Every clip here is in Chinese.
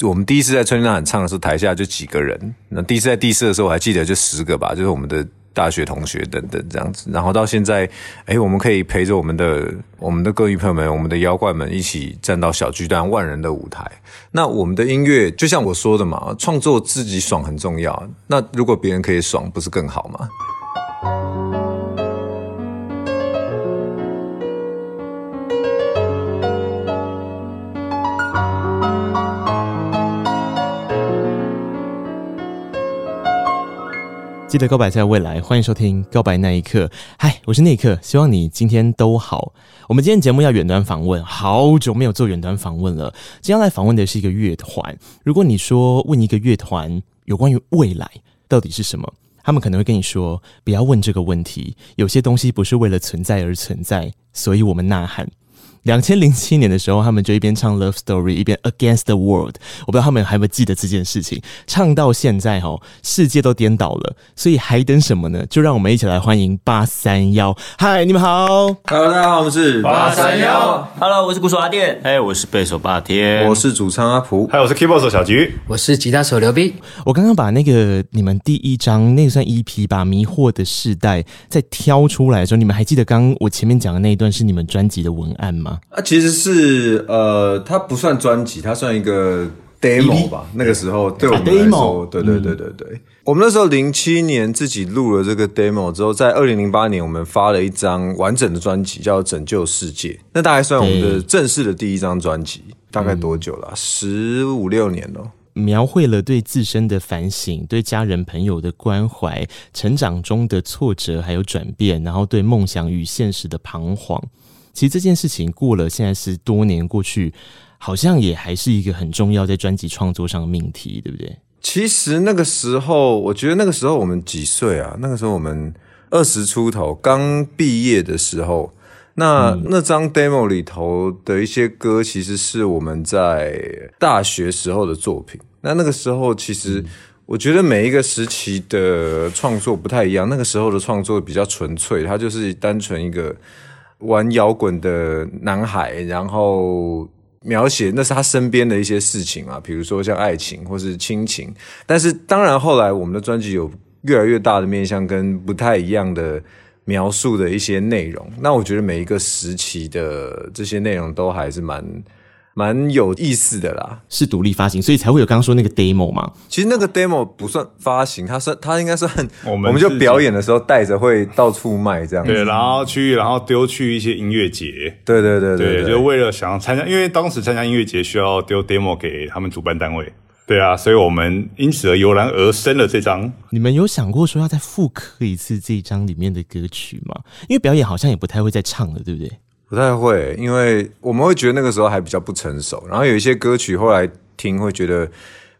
就我们第一次在春天呐喊唱的时候，台下就几个人。那第一次在第四的时候，我还记得就十个吧，就是我们的大学同学等等这样子。然后到现在，哎，我们可以陪着我们的我们的歌迷朋友们，我们的妖怪们一起站到小巨蛋万人的舞台。那我们的音乐就像我说的嘛，创作自己爽很重要。那如果别人可以爽，不是更好吗？记得告白在未来，欢迎收听《告白那一刻》。嗨，我是那一刻，希望你今天都好。我们今天节目要远端访问，好久没有做远端访问了。今天来访问的是一个乐团。如果你说问一个乐团有关于未来到底是什么，他们可能会跟你说：不要问这个问题。有些东西不是为了存在而存在，所以我们呐喊。两千零七年的时候，他们就一边唱《Love Story》，一边《Against the World》。我不知道他们还有没有记得这件事情。唱到现在，哈，世界都颠倒了，所以还等什么呢？就让我们一起来欢迎八三幺。嗨，你们好，Hello，大家好，我们是八三幺。Hello，我是鼓手阿电。哎，我是贝手霸天。我是主唱阿普。嗨，我是 Keyboard 手小菊。我是吉他手刘斌。我刚刚把那个你们第一张那个算 EP 吧，《迷惑的世代》在挑出来的时候，你们还记得刚刚我前面讲的那一段是你们专辑的文案吗？啊，其实是。呃，它不算专辑，它算一个 demo 吧。那个时候对我们来说，对对对对对，嗯、我们那时候零七年自己录了这个 demo 之后，在二零零八年我们发了一张完整的专辑，叫《拯救世界》。那大概算我们的正式的第一张专辑，大概多久了？十五六年了。描绘了对自身的反省，对家人朋友的关怀，成长中的挫折还有转变，然后对梦想与现实的彷徨。其实这件事情过了，现在是多年过去，好像也还是一个很重要在专辑创作上的命题，对不对？其实那个时候，我觉得那个时候我们几岁啊？那个时候我们二十出头，刚毕业的时候。那、嗯、那张 demo 里头的一些歌，其实是我们在大学时候的作品。那那个时候，其实我觉得每一个时期的创作不太一样。那个时候的创作比较纯粹，它就是单纯一个。玩摇滚的男孩，然后描写那是他身边的一些事情啊，比如说像爱情或是亲情。但是当然后来我们的专辑有越来越大的面向跟不太一样的描述的一些内容。那我觉得每一个时期的这些内容都还是蛮。蛮有意思的啦，是独立发行，所以才会有刚刚说那个 demo 嘛。其实那个 demo 不算发行，它算它应该算我们我们就表演的时候带着会到处卖这样子。对，然后去然后丢去一些音乐节。对对对对，就为了想要参加，因为当时参加音乐节需要丢 demo 给他们主办单位。对啊，所以我们因此而油然而生了这张。你们有想过说要再复刻一次这一张里面的歌曲吗？因为表演好像也不太会再唱了，对不对？不太会，因为我们会觉得那个时候还比较不成熟，然后有一些歌曲后来听会觉得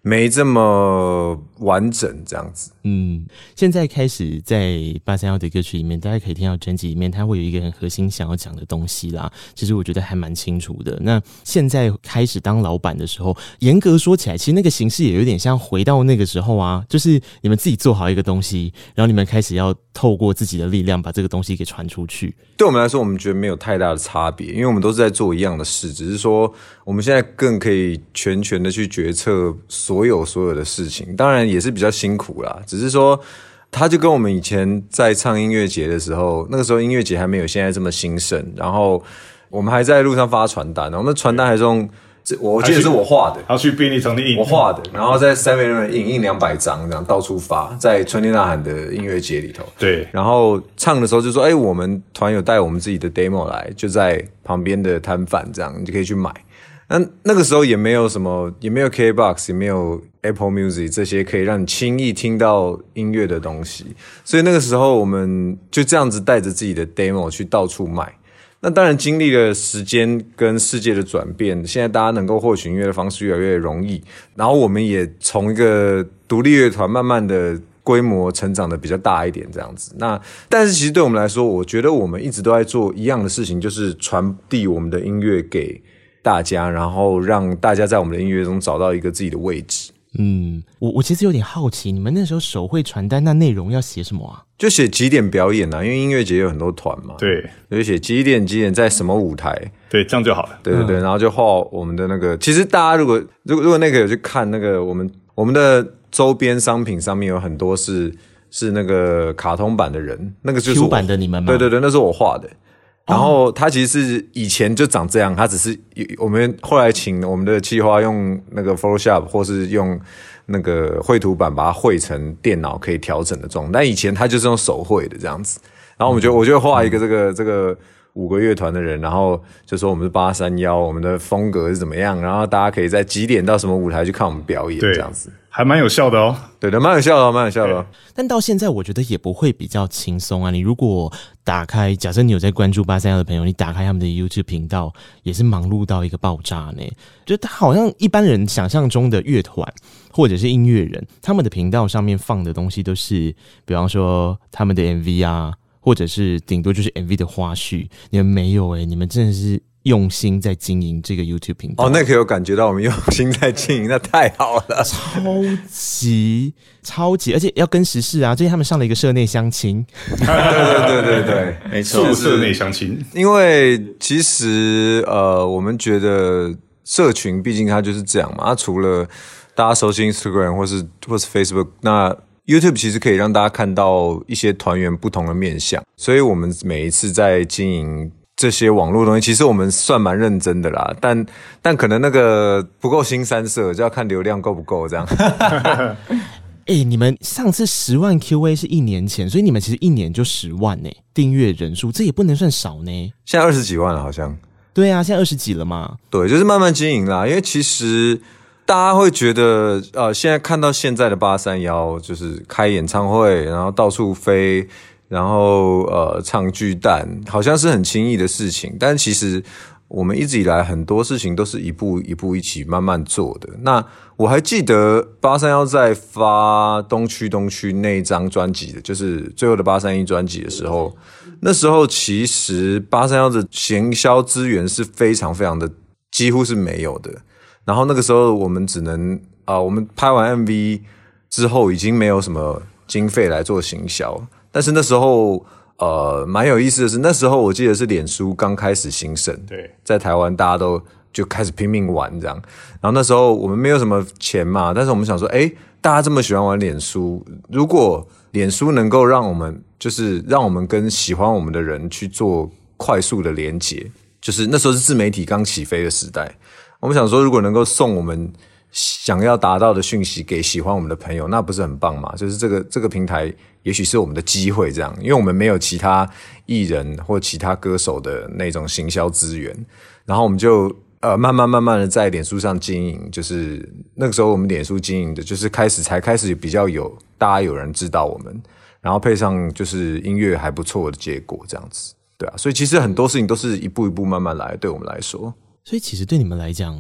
没这么完整，这样子。嗯，现在开始在八三幺的歌曲里面，大家可以听到专辑里面，它会有一个很核心想要讲的东西啦。其实我觉得还蛮清楚的。那现在开始当老板的时候，严格说起来，其实那个形式也有点像回到那个时候啊，就是你们自己做好一个东西，然后你们开始要透过自己的力量把这个东西给传出去。对我们来说，我们觉得没有太大的差别，因为我们都是在做一样的事，只是说我们现在更可以全权的去决策所有所有的事情，当然也是比较辛苦啦。只是说，他就跟我们以前在唱音乐节的时候，那个时候音乐节还没有现在这么兴盛，然后我们还在路上发传单，我们传单还是用，这我记得是我画的，要去便利商店印，我画的，然后在 7-Eleven 印印两百张，这样到处发，在春天呐喊的音乐节里头，对，然后唱的时候就说，哎，我们团友带我们自己的 demo 来，就在旁边的摊贩这样，你就可以去买。那那个时候也没有什么，也没有 KBox，也没有 Apple Music 这些可以让你轻易听到音乐的东西，所以那个时候我们就这样子带着自己的 demo 去到处卖。那当然经历了时间跟世界的转变，现在大家能够获取音乐的方式越来越容易，然后我们也从一个独立乐团慢慢的规模成长的比较大一点这样子。那但是其实对我们来说，我觉得我们一直都在做一样的事情，就是传递我们的音乐给大家，然后让大家在我们的音乐中找到一个自己的位置。嗯，我我其实有点好奇，你们那时候手绘传单，那内容要写什么啊？就写几点表演啊，因为音乐节有很多团嘛。对，就写几点几点在什么舞台。对，这样就好了。对对对，然后就画我们的那个。其实大家如果如果如果那个有去看那个我们我们的周边商品上面有很多是是那个卡通版的人，那个就是我版的你们吗？对对对，那是我画的。然后它其实是以前就长这样，它只是我们后来请我们的企划用那个 Photoshop 或是用那个绘图板把它绘成电脑可以调整的状态。但以前它就是用手绘的这样子。然后我们就我就画一个这个这个五个乐团的人，然后就说我们是八三夭，我们的风格是怎么样，然后大家可以在几点到什么舞台去看我们表演，这样子。还蛮有效的哦，对的，蛮有效的，蛮有效的。但到现在，我觉得也不会比较轻松啊。你如果打开，假设你有在关注八三夭的朋友，你打开他们的 YouTube 频道，也是忙碌到一个爆炸呢。就他好像一般人想象中的乐团或者是音乐人，他们的频道上面放的东西都是，比方说他们的 MV 啊，或者是顶多就是 MV 的花絮。你们没有诶、欸，你们真的是。用心在经营这个 YouTube 频道哦，那可有感觉到我们用心在经营，那太好了，超级超级，而且要跟时事啊！最近他们上了一个社内相亲，对对对对对，没错，社内相亲。因为其实呃，我们觉得社群毕竟它就是这样嘛，它除了大家熟悉 Instagram 或是或是 Facebook，那 YouTube 其实可以让大家看到一些团员不同的面相，所以我们每一次在经营。这些网络东西，其实我们算蛮认真的啦，但但可能那个不够新三色，就要看流量够不够这样。哎、欸，你们上次十万 QA 是一年前，所以你们其实一年就十万呢、欸，订阅人数，这也不能算少呢。现在二十几万了，好像。对啊，现在二十几了嘛。对，就是慢慢经营啦。因为其实大家会觉得，呃，现在看到现在的八三夭，就是开演唱会，然后到处飞。然后呃，唱巨蛋好像是很轻易的事情，但其实我们一直以来很多事情都是一步一步一起慢慢做的。那我还记得八三夭在发东区东区那张专辑的，就是最后的八三一专辑的时候，那时候其实八三夭的行销资源是非常非常的几乎是没有的。然后那个时候我们只能啊、呃，我们拍完 MV 之后已经没有什么经费来做行销。但是那时候，呃，蛮有意思的是，那时候我记得是脸书刚开始兴盛，对，在台湾大家都就开始拼命玩这样。然后那时候我们没有什么钱嘛，但是我们想说，哎，大家这么喜欢玩脸书，如果脸书能够让我们，就是让我们跟喜欢我们的人去做快速的连接，就是那时候是自媒体刚起飞的时代，我们想说，如果能够送我们。想要达到的讯息给喜欢我们的朋友，那不是很棒吗？就是这个这个平台，也许是我们的机会，这样，因为我们没有其他艺人或其他歌手的那种行销资源，然后我们就呃慢慢慢慢的在脸书上经营，就是那个时候我们脸书经营的，就是开始才开始比较有大家有人知道我们，然后配上就是音乐还不错的结果，这样子，对啊，所以其实很多事情都是一步一步慢慢来，对我们来说，所以其实对你们来讲。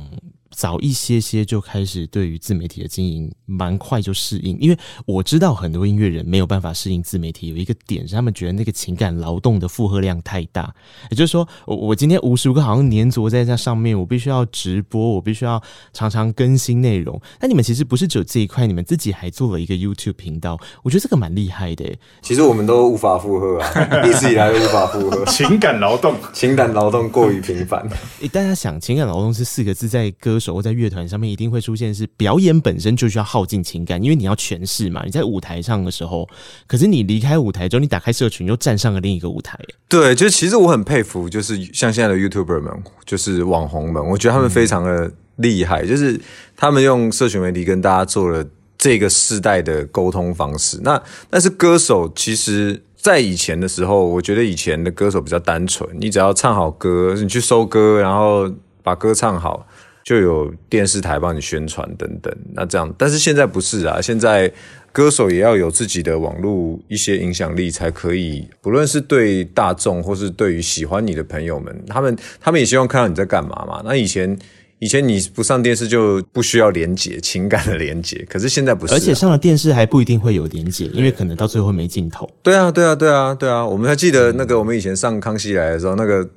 早一些些就开始对于自媒体的经营，蛮快就适应。因为我知道很多音乐人没有办法适应自媒体，有一个点是他们觉得那个情感劳动的负荷量太大。也就是说，我我今天无时无刻好像黏着在这上面，我必须要直播，我必须要常常更新内容。那你们其实不是只有这一块，你们自己还做了一个 YouTube 频道，我觉得这个蛮厉害的。其实我们都无法负荷啊，一直以来都无法负荷。情感劳动，情感劳动过于频繁。诶，大家想，情感劳动是四个字，在歌。手在乐团上面一定会出现，是表演本身就需要耗尽情感，因为你要诠释嘛。你在舞台上的时候，可是你离开舞台之后，你打开社群又站上了另一个舞台。对，就其实我很佩服，就是像现在的 YouTuber 们，就是网红们，我觉得他们非常的厉害，嗯、就是他们用社群媒体跟大家做了这个世代的沟通方式。那但是歌手，其实在以前的时候，我觉得以前的歌手比较单纯，你只要唱好歌，你去收歌，然后把歌唱好。就有电视台帮你宣传等等，那这样，但是现在不是啊，现在歌手也要有自己的网络一些影响力，才可以，不论是对大众或是对于喜欢你的朋友们，他们他们也希望看到你在干嘛嘛。那以前以前你不上电视就不需要连接情感的连接，可是现在不是啊，而且上了电视还不一定会有连接，因为可能到最后没镜头。对啊，对啊，对啊，对啊，我们还记得那个我们以前上康熙来的时候那个。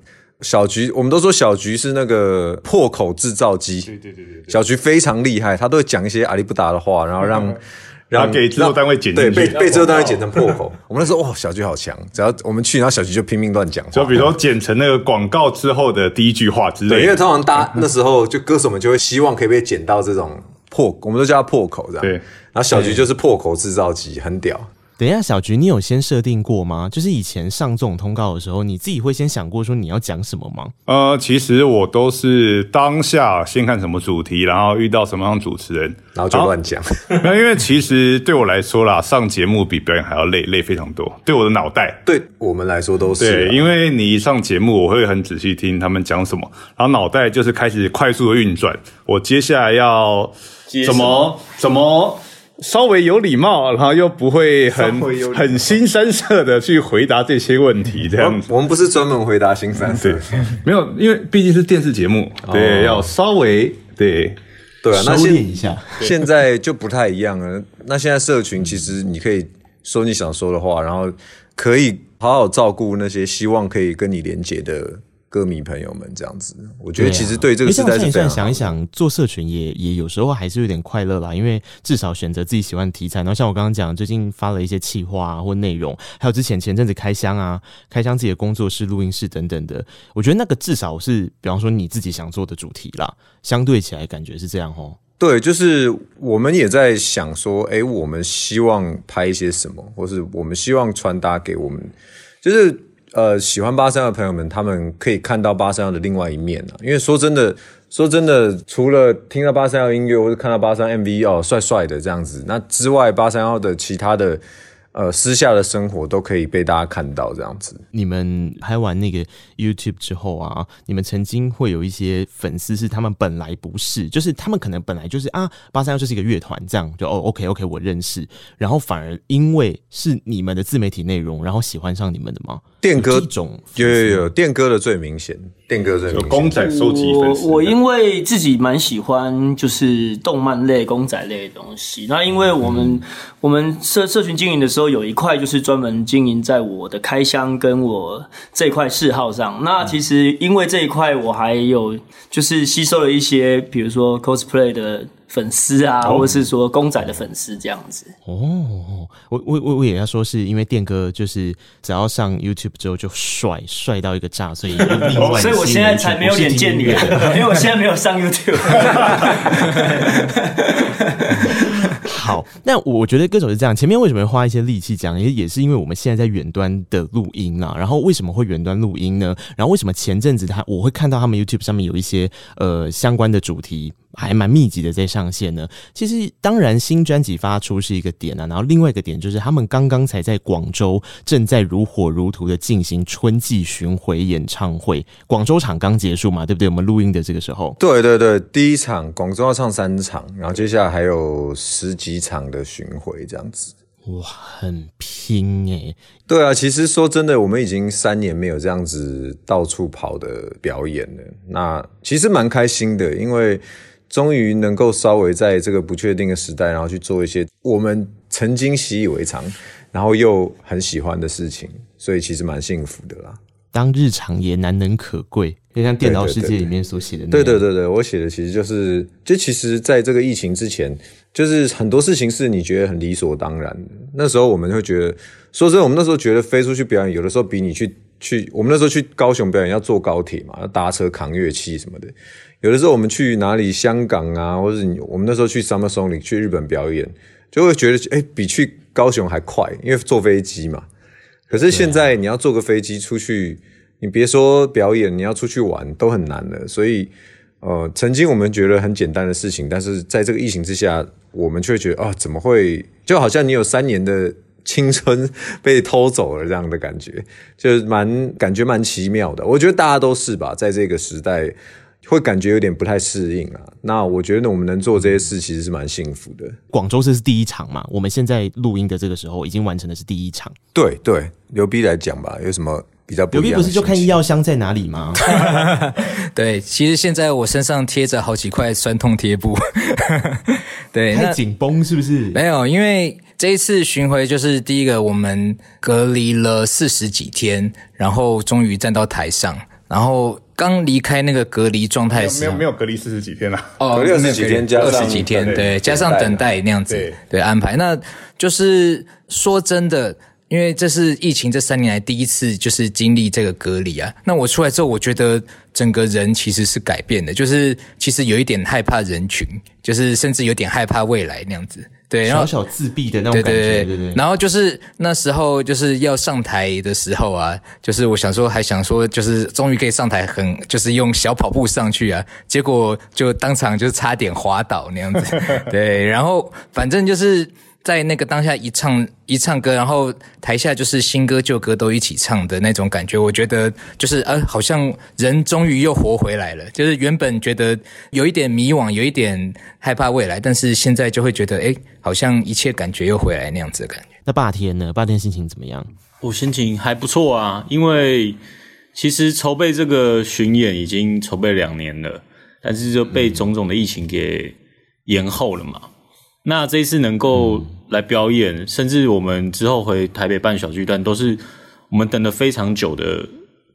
小菊，我们都说小菊是那个破口制造机。对对对对，小菊非常厉害，他都会讲一些阿里不达的话，然后让。然后给制作单位剪对，被被制作单位剪成破口。我们那时候哇，小菊好强，只要我们去，然后小菊就拼命乱讲。就比如说剪成那个广告之后的第一句话之类的。对，因为通常大家那时候就歌手们就会希望可以被剪到这种破，我们都叫它破口这样。对，然后小菊就是破口制造机，很屌。等一下，小菊，你有先设定过吗？就是以前上这种通告的时候，你自己会先想过说你要讲什么吗？呃，其实我都是当下先看什么主题，然后遇到什么样的主持人，然后就乱讲。那因为其实对我来说啦，上节目比表演还要累，累非常多。对我的脑袋，对我们来说都是。对，因为你一上节目，我会很仔细听他们讲什么，然后脑袋就是开始快速的运转。我接下来要怎么怎么？稍微有礼貌，然后又不会很很腥膻色的去回答这些问题，这样子。我们不是专门回答腥膻色，没有，因为毕竟是电视节目，对，要稍微对对啊，收敛一下。现在就不太一样了。那现在社群其实你可以说你想说的话，然后可以好好照顾那些希望可以跟你连接的。歌迷朋友们，这样子，我觉得其实对这个时代是非常好。想一想，做社群也也有时候还是有点快乐啦，因为至少选择自己喜欢的题材。然后像我刚刚讲，最近发了一些企划啊或内容，还有之前前阵子开箱啊，开箱自己的工作室、录音室等等的，我觉得那个至少是，比方说你自己想做的主题啦，相对起来感觉是这样齁。对，就是我们也在想说，哎，我们希望拍一些什么，或是我们希望传达给我们，就是。呃，喜欢八三夭的朋友们，他们可以看到八三幺的另外一面啊。因为说真的，说真的，除了听到八三幺音乐或者看到八三 MV 哦，帅帅的这样子，那之外，八三幺的其他的。呃，私下的生活都可以被大家看到，这样子。你们拍完那个 YouTube 之后啊，你们曾经会有一些粉丝是他们本来不是，就是他们可能本来就是啊，八三幺就是一个乐团，这样就哦，OK OK，我认识，然后反而因为是你们的自媒体内容，然后喜欢上你们的吗？电歌种有有有，电歌的最明显。电哥这种公仔收集粉丝，我我因为自己蛮喜欢就是动漫类、公仔类的东西。那因为我们、嗯、我们社社群经营的时候，有一块就是专门经营在我的开箱跟我这块嗜好上。那其实因为这一块，我还有就是吸收了一些，比如说 cosplay 的。粉丝啊，或者是说公仔的粉丝这样子。哦，我我我我也要说，是因为电哥就是只要上 YouTube 之后就帅帅到一个炸，所以 所以我现在才没有脸见你，啊，因为我现在没有上 YouTube。好，那我觉得歌手是这样，前面为什么会花一些力气讲，也也是因为我们现在在远端的录音啊。然后为什么会远端录音呢？然后为什么前阵子他我会看到他们 YouTube 上面有一些呃相关的主题？还蛮密集的在上线呢。其实当然新专辑发出是一个点啊，然后另外一个点就是他们刚刚才在广州正在如火如荼的进行春季巡回演唱会，广州场刚结束嘛，对不对？我们录音的这个时候，对对对，第一场广州要唱三场，然后接下来还有十几场的巡回这样子，哇，很拼诶。对啊，其实说真的，我们已经三年没有这样子到处跑的表演了，那其实蛮开心的，因为。终于能够稍微在这个不确定的时代，然后去做一些我们曾经习以为常，然后又很喜欢的事情，所以其实蛮幸福的啦。当日常也难能可贵，就像电脑世界里面所写的那样。对对对对，我写的其实就是，就其实在这个疫情之前，就是很多事情是你觉得很理所当然的。那时候我们会觉得，说真的，我们那时候觉得飞出去表演，有的时候比你去去，我们那时候去高雄表演要坐高铁嘛，要搭车扛乐器什么的。有的时候我们去哪里，香港啊，或者我们那时候去 Summer Sonic 去日本表演，就会觉得哎、欸、比去高雄还快，因为坐飞机嘛。可是现在你要坐个飞机出去，你别说表演，你要出去玩都很难了。所以，呃，曾经我们觉得很简单的事情，但是在这个疫情之下，我们却觉得啊，怎么会？就好像你有三年的青春 被偷走了这样的感觉，就是蛮感觉蛮奇妙的。我觉得大家都是吧，在这个时代。会感觉有点不太适应啊。那我觉得我们能做这些事，其实是蛮幸福的。广州这是第一场嘛？我们现在录音的这个时候，已经完成的是第一场。对对，牛逼来讲吧，有什么比较不一样？刘 B 不是就看医药箱在哪里吗？对，其实现在我身上贴着好几块酸痛贴布。对，太紧绷是不是？没有，因为这一次巡回就是第一个，我们隔离了四十几天，然后终于站到台上。然后刚离开那个隔离状态时，没有没有隔离四十几天了，哦，隔离二十几天加上二十几天，对，加上等待那样子，对对安排。那就是说真的，因为这是疫情这三年来第一次就是经历这个隔离啊。那我出来之后，我觉得整个人其实是改变的，就是其实有一点害怕人群，就是甚至有点害怕未来那样子。对，然后小小自闭的那种感觉，对对对，对对。然后就是那时候就是要上台的时候啊，就是我想说还想说，就是终于可以上台很，很就是用小跑步上去啊，结果就当场就差点滑倒那样子。对，然后反正就是。在那个当下一唱一唱歌，然后台下就是新歌旧歌都一起唱的那种感觉，我觉得就是呃，好像人终于又活回来了。就是原本觉得有一点迷惘，有一点害怕未来，但是现在就会觉得，哎，好像一切感觉又回来那样子的感觉。那霸天呢？霸天心情怎么样？我心情还不错啊，因为其实筹备这个巡演已经筹备两年了，但是就被种种的疫情给延后了嘛。那这一次能够来表演，嗯，甚至我们之后回台北办小巨蛋，都是我们等了非常久的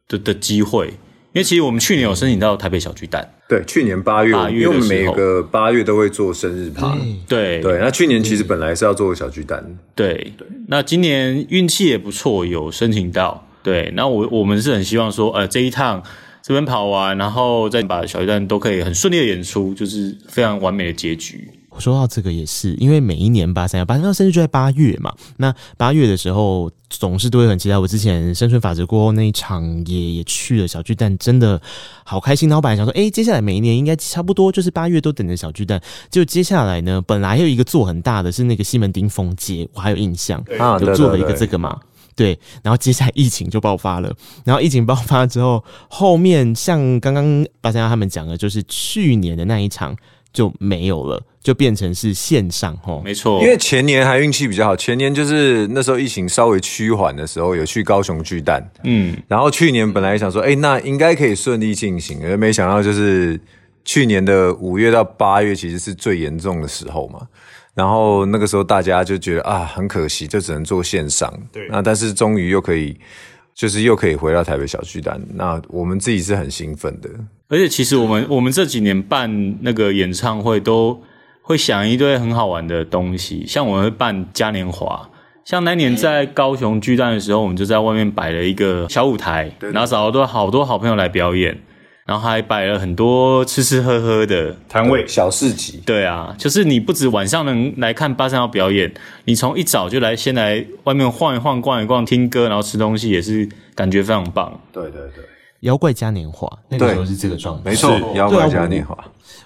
的的机会。因为其实我们去年有申请到台北小巨蛋，对，去年八月，八月，因为我们每个八月都会做生日趴，对对。那去年其实本来是要做小巨蛋，对对。那今年运气也不错，有申请到，对。那我我们是很希望说，呃，这一趟这边跑完，然后再把小巨蛋都可以很顺利的演出，就是非常完美的结局。我说到这个也是，因为每一年八三夭，八三夭生日就在八月嘛。那八月的时候，总是都会很期待。我之前生存法则过后那一场也也去了小巨蛋，真的好开心。然后本来想说，哎，接下来每一年应该差不多就是八月都等着小巨蛋。就接下来呢，本来还有一个做很大的是那个西门町风街，我还有印象，就做了一个这个嘛。对，然后接下来疫情就爆发了。然后疫情爆发之后，后面像刚刚八三夭他们讲的，就是去年的那一场。就没有了，就变成是线上吼，没错。因为前年还运气比较好，前年就是那时候疫情稍微趋缓的时候，有去高雄巨蛋，嗯，然后去年本来想说，哎，那应该可以顺利进行，而没想到就是去年的五月到八月，其实是最严重的时候嘛。然后那个时候大家就觉得啊，很可惜，就只能做线上。对，那但是终于又可以。就是又可以回到台北小巨蛋，那我们自己是很兴奋的。而且其实我们我们这几年办那个演唱会，都会想一堆很好玩的东西，像我们会办嘉年华，像那年在高雄巨蛋的时候，我们就在外面摆了一个小舞台，然后找了多好多好朋友来表演。然后还摆了很多吃吃喝喝的摊位，小市集。对啊，就是你不止晚上能来看八三幺表演，你从一早就来，先来外面晃一晃、逛一逛、听歌，然后吃东西，也是感觉非常棒。对对对，妖怪嘉年华那个时候是这个状态，没错，妖怪嘉年华。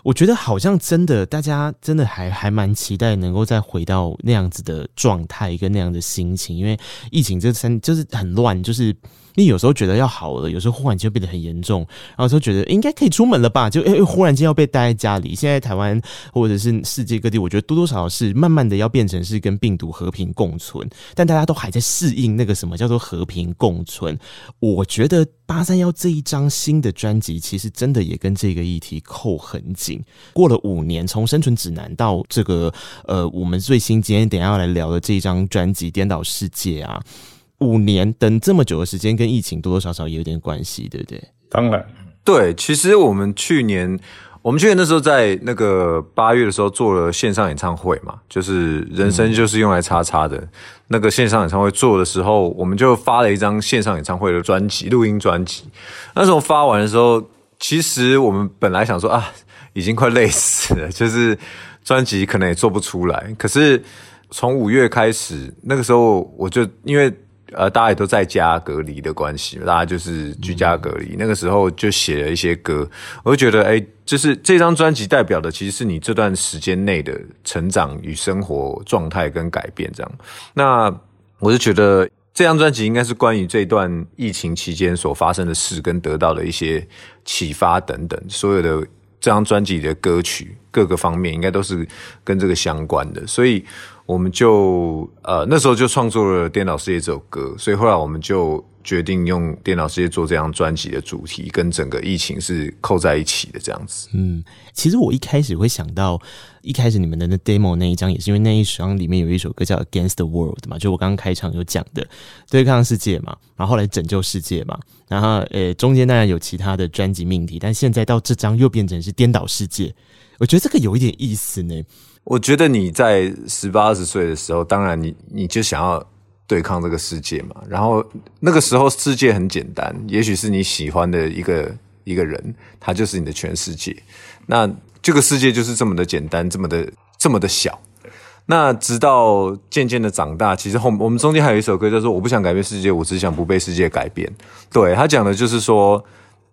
我觉得好像真的，大家真的还还蛮期待能够再回到那样子的状态跟那样的心情，因为疫情这三就是很乱，就是。你有时候觉得要好了，有时候忽然间变得很严重，然后有时候觉得应该可以出门了吧，就诶忽然间要被待在家里。现在台湾或者是世界各地，我觉得多多少少是慢慢的要变成是跟病毒和平共存，但大家都还在适应那个什么叫做和平共存。我觉得八三幺这一张新的专辑，其实真的也跟这个议题扣很紧。过了五年，从生存指南到这个呃，我们最新今天等下要来聊的这一张专辑《颠倒世界》啊。五年等这么久的时间，跟疫情多多少少也有点关系，对不对？当然，对。其实我们去年，我们去年那时候在那个八月的时候做了线上演唱会嘛，就是人生就是用来叉叉的、嗯、那个线上演唱会做的时候，我们就发了一张线上演唱会的专辑，录音专辑。那时候发完的时候，其实我们本来想说啊，已经快累死了，就是专辑可能也做不出来。可是从五月开始，那个时候我就因为。呃，大家也都在家隔离的关系，大家就是居家隔离。那个时候就写了一些歌，我就觉得，哎，就是这张专辑代表的其实是你这段时间内的成长与生活状态跟改变，这样。那我就觉得这张专辑应该是关于这段疫情期间所发生的事跟得到的一些启发等等，所有的这张专辑里的歌曲各个方面应该都是跟这个相关的，所以我们就呃那时候就创作了《电脑世界》这首歌，所以后来我们就决定用《电脑世界》做这张专辑的主题，跟整个疫情是扣在一起的这样子。嗯，其实我一开始会想到，一开始你们的那 demo 那一张，也是因为那一张里面有一首歌叫《Against the World》嘛，就我刚刚开场有讲的对抗世界嘛，然后后来拯救世界嘛。然后，呃，中间当然有其他的专辑命题，但现在到这张又变成是颠倒世界，我觉得这个有一点意思呢。我觉得你在十八二十岁的时候，当然你你就想要对抗这个世界嘛。然后那个时候世界很简单，也许是你喜欢的一个一个人，他就是你的全世界。那这个世界就是这么的简单，这么的这么的小。那直到渐渐的长大，其实后我们中间还有一首歌叫做《我不想改变世界，我只想不被世界改变》。对，他讲的就是说，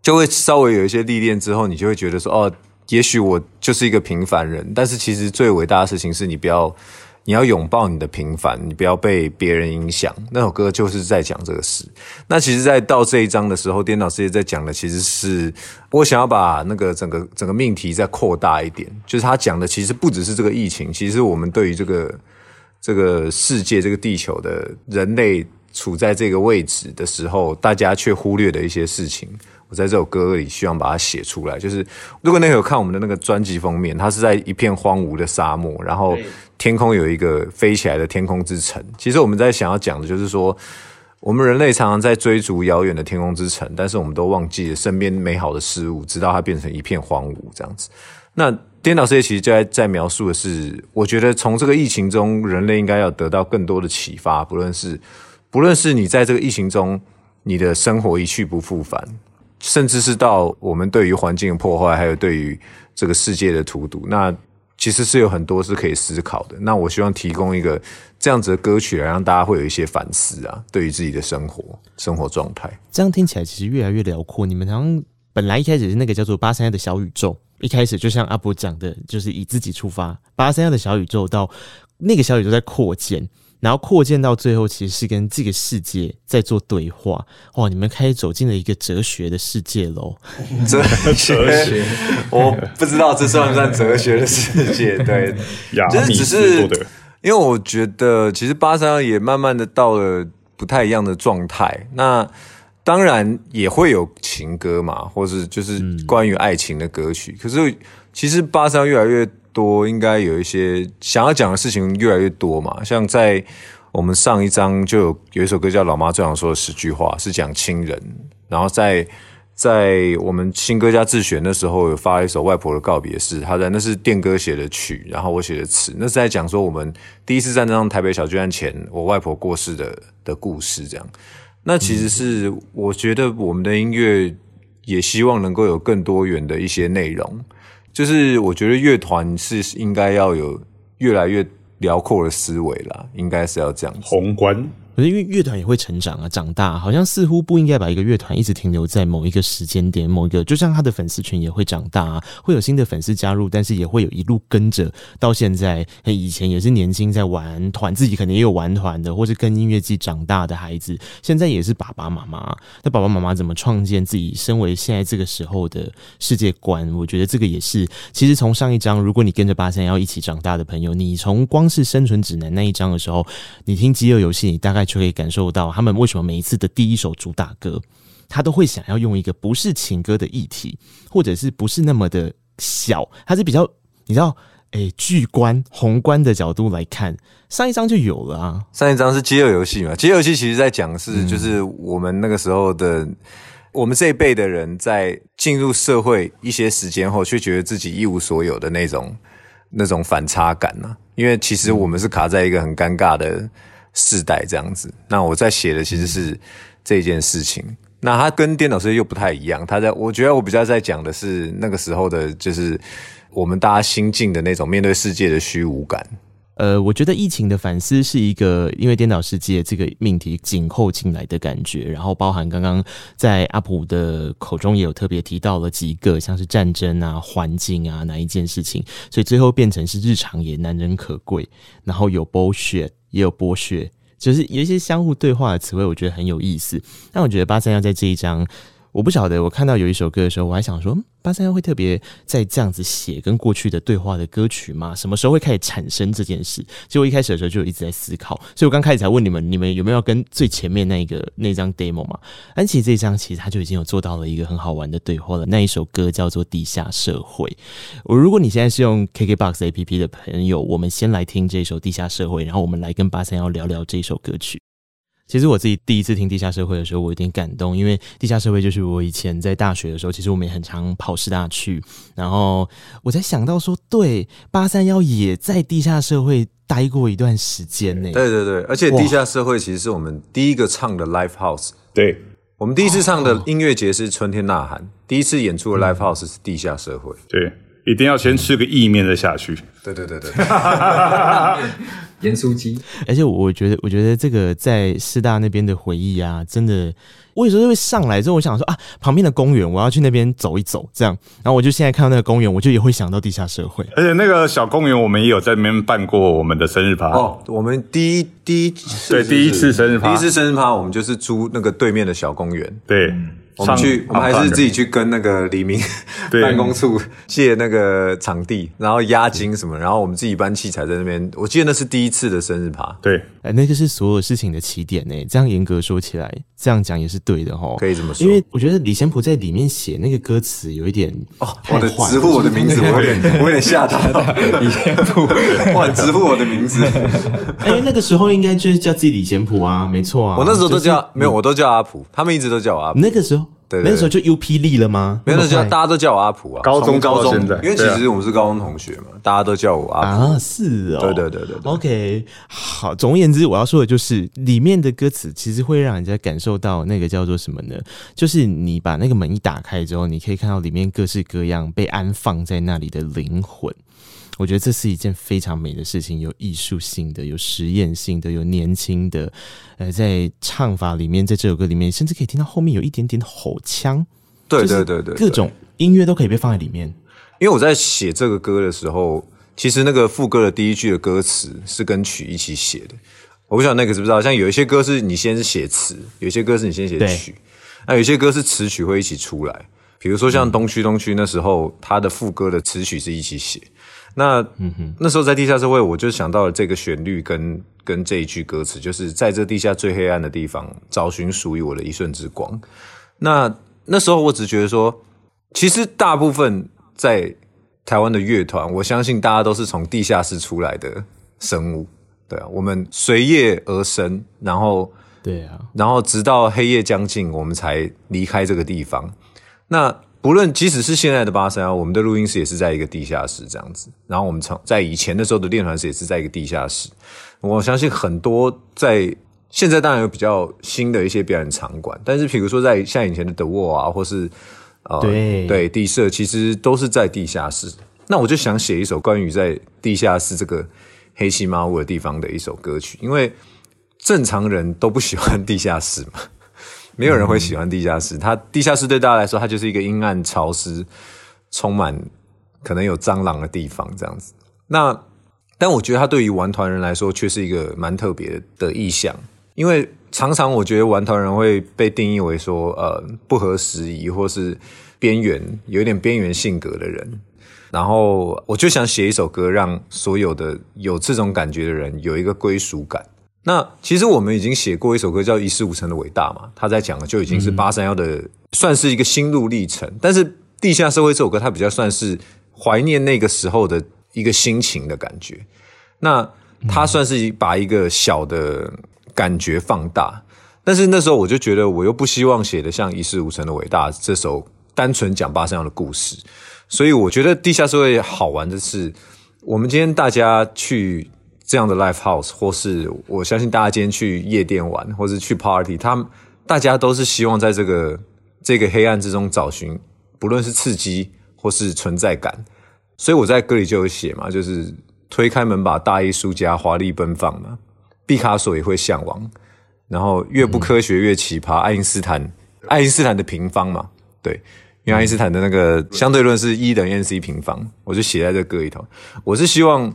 就会稍微有一些历练之后，你就会觉得说，哦，也许我就是一个平凡人，但是其实最伟大的事情是你不要。你要拥抱你的平凡，你不要被别人影响。那首歌就是在讲这个事。那其实，在到这一章的时候，颠倒世界在讲的其实是我想要把那个整个整个命题再扩大一点，就是他讲的其实不只是这个疫情，其实我们对于这个这个世界、这个地球的人类处在这个位置的时候，大家却忽略的一些事情。我在这首歌里希望把它写出来，就是如果那个有看我们的那个专辑封面，它是在一片荒芜的沙漠，然后。天空有一个飞起来的天空之城。其实我们在想要讲的就是说，我们人类常常在追逐遥远的天空之城，但是我们都忘记了身边美好的事物，直到它变成一片荒芜这样子。那颠倒世界其实就在在描述的是，我觉得从这个疫情中，人类应该要得到更多的启发，不论是不论是你在这个疫情中，你的生活一去不复返，甚至是到我们对于环境的破坏，还有对于这个世界的荼毒，那。其实是有很多是可以思考的。那我希望提供一个这样子的歌曲，来让大家会有一些反思啊，对于自己的生活、生活状态。这样听起来其实越来越辽阔。你们好像本来一开始是那个叫做八三夭的小宇宙，一开始就像阿伯讲的，就是以自己出发，八三夭的小宇宙到那个小宇宙在扩建。然后扩建到最后，其实是跟这个世界在做对话。哇，你们开始走进了一个哲学的世界喽！哲学，我不知道这算不算哲学的世界？对，就是只是因为我觉得，其实八三夭也慢慢的到了不太一样的状态。那当然也会有情歌嘛，或是就是关于爱情的歌曲。可是其实八三夭越来越。多应该有一些想要讲的事情越来越多嘛，像在我们上一章就有有一首歌叫《老妈最想说的十句话》，是讲亲人。然后在在我们新歌家自选的时候，有发了一首外婆的告别式，他在那是电哥写的曲，然后我写的词，那是在讲说我们第一次站上台北小巨蛋前，我外婆过世的的故事。这样，那其实是我觉得我们的音乐也希望能够有更多元的一些内容。就是我觉得乐团是应该要有越来越辽阔的思维啦，应该是要这样子。宏观。可是因为乐团也会成长啊，长大，好像似乎不应该把一个乐团一直停留在某一个时间点，某一个，就像他的粉丝群也会长大啊，会有新的粉丝加入，但是也会有一路跟着到现在。以前也是年轻在玩团，自己可能也有玩团的，或是跟音乐季长大的孩子，现在也是爸爸妈妈。那爸爸妈妈怎么创建自己身为现在这个时候的世界观？我觉得这个也是，其实从上一章，如果你跟着八三幺一起长大的朋友，你从光是生存指南那一章的时候，你听饥饿游戏，你大概。就可以感受到他们为什么每一次的第一首主打歌，他都会想要用一个不是情歌的议题，或者是不是那么的小，他是比较你知道，哎，巨观宏观的角度来看，上一张就有了啊。上一张是饥饿游戏嘛？饥饿游戏其实在讲是，就是我们那个时候的，嗯、我们这一辈的人在进入社会一些时间后，却觉得自己一无所有的那种那种反差感呢、啊。因为其实我们是卡在一个很尴尬的。世代这样子，那我在写的其实是这件事情。那它跟颠倒世界又不太一样。他在我觉得我比较在讲的是那个时候的，就是我们大家心境的那种面对世界的虚无感。呃，我觉得疫情的反思是一个因为颠倒世界这个命题紧扣进来的感觉，然后包含刚刚在阿普的口中也有特别提到了几个，像是战争啊、环境啊哪一件事情，所以最后变成是日常也难能可贵，然后有 bullshit。也有剥削，就是有一些相互对话的词汇，我觉得很有意思。但我觉得八三夭在这一章，我不晓得，我看到有一首歌的时候，我还想说，八三夭会特别在这样子写跟过去的对话的歌曲吗？什么时候会开始产生这件事？其实我一开始的时候就一直在思考，所以我刚开始才问你们，你们有没有跟最前面那个那张 demo 嘛？安琪这张其实他就已经有做到了一个很好玩的对话了。那一首歌叫做《地下社会》。我如果你现在是用 KKBOX APP 的朋友，我们先来听这首《地下社会》，然后我们来跟八三夭聊聊这首歌曲。其实我自己第一次听《地下社会》的时候，我有点感动，因为《地下社会》就是我以前在大学的时候，其实我们也很常跑师大去，然后我才想到说，对，八三夭也在《地下社会》待过一段时间呢。对对对，而且《地下社会》其实是我们第一个唱的 Live House。对，我们第一次唱的音乐节是春天呐喊，第一次演出的 Live House 是《地下社会》。对，一定要先吃个意面再下去。对对对对。盐酥鸡，而且我觉得，我觉得这个在师大那边的回忆啊，真的，我有时候会上来之后，我想说啊，旁边的公园，我要去那边走一走，这样，然后我就现在看到那个公园，我就也会想到地下社会。而且那个小公园，我们也有在那边办过我们的生日趴。哦，我们第一第一次对第一次生日趴，第一次生日趴，我们就是租那个对面的小公园。对。嗯我们去，我们还是自己去跟那个李明 办公处借那个场地，然后押金什么，然后我们自己搬器材在那边。我记得那是第一次的生日趴，对，哎，那个是所有事情的起点呢。这样严格说起来，这样讲也是对的哈。可以这么说，因为我觉得李贤谱在里面写那个歌词有一点哦，我的直呼我的名字，我有点我有点吓到。李贤谱，哇，直呼我的名字。哎，那个时候应该就是叫自己李贤谱啊，没错啊。我那时候都叫没有，我都叫阿普，他们一直都叫我阿普。那个时候。对对对，那时候就 U P 力了吗？没有，那时候大家都叫我阿普啊。高中高中，因为其实我们是高中同学嘛，大家都叫我阿普啊。是哦，对对对对，对。OK，好。总而言之，我要说的就是里面的歌词其实会让人家感受到那个叫做什么呢？就是你把那个门一打开之后，你可以看到里面各式各样被安放在那里的灵魂。我觉得这是一件非常美的事情，有艺术性的，有实验性的，有年轻的。呃，在唱法里面，在这首歌里面，甚至可以听到后面有一点点吼腔。对对对对，各种音乐都可以被放在里面。因为我在写这个歌的时候，其实那个副歌的第一句的歌词是跟曲一起写的。我不晓得那个知不知道，像有一些歌是你先是写词，有些歌是你先写曲，那有些歌是词曲会一起出来。比如说像东区东区那时候，他的副歌的词曲是一起写。那嗯哼，那时候在地下社会，我就想到了这个旋律跟跟这一句歌词，就是在这地下最黑暗的地方，找寻属于我的一瞬之光。那那时候我只觉得说，其实大部分在台湾的乐团，我相信大家都是从地下室出来的生物，对啊，我们随夜而生，然后对啊，然后直到黑夜将近，我们才离开这个地方。那不论即使是现在的八三夭，我们的录音室也是在一个地下室这样子。然后我们从在以前的时候的练团室也是在一个地下室。我相信很多在现在当然有比较新的一些表演场馆，但是比如说在像以前的 The Wall 啊，或是呃对对地社，其实都是在地下室。那我就想写一首关于在地下室这个黑漆麻乌的地方的一首歌曲，因为正常人都不喜欢地下室嘛。没有人会喜欢地下室，它地下室对大家来说，它就是一个阴暗、潮湿、充满可能有蟑螂的地方，这样子。那但我觉得它对于玩团人来说，却是一个蛮特别的意象，因为常常我觉得玩团人会被定义为说，呃，不合时宜或是边缘，有一点边缘性格的人。然后我就想写一首歌，让所有的有这种感觉的人有一个归属感。那其实我们已经写过一首歌叫《一事无成的伟大》嘛，他在讲的就已经是八三夭的，算是一个心路历程。但是《地下社会》这首歌，它比较算是怀念那个时候的一个心情的感觉。那它算是把一个小的感觉放大，但是那时候我就觉得，我又不希望写的像《一事无成的伟大》这首单纯讲八三夭的故事，所以我觉得《地下社会》好玩的是，我们今天大家去。这样的 live house，或是我相信大家今天去夜店玩，或是去 party，他们大家都是希望在这个这个黑暗之中找寻，不论是刺激或是存在感。所以我在歌里就有写嘛，就是推开门把大艺术家华丽奔放嘛，毕卡索也会向往。然后越不科学越奇葩，爱因斯坦爱因斯坦的平方嘛，对，因为爱因斯坦的那个相对论是一等于 MC 平方，我就写在这歌里头。我是希望。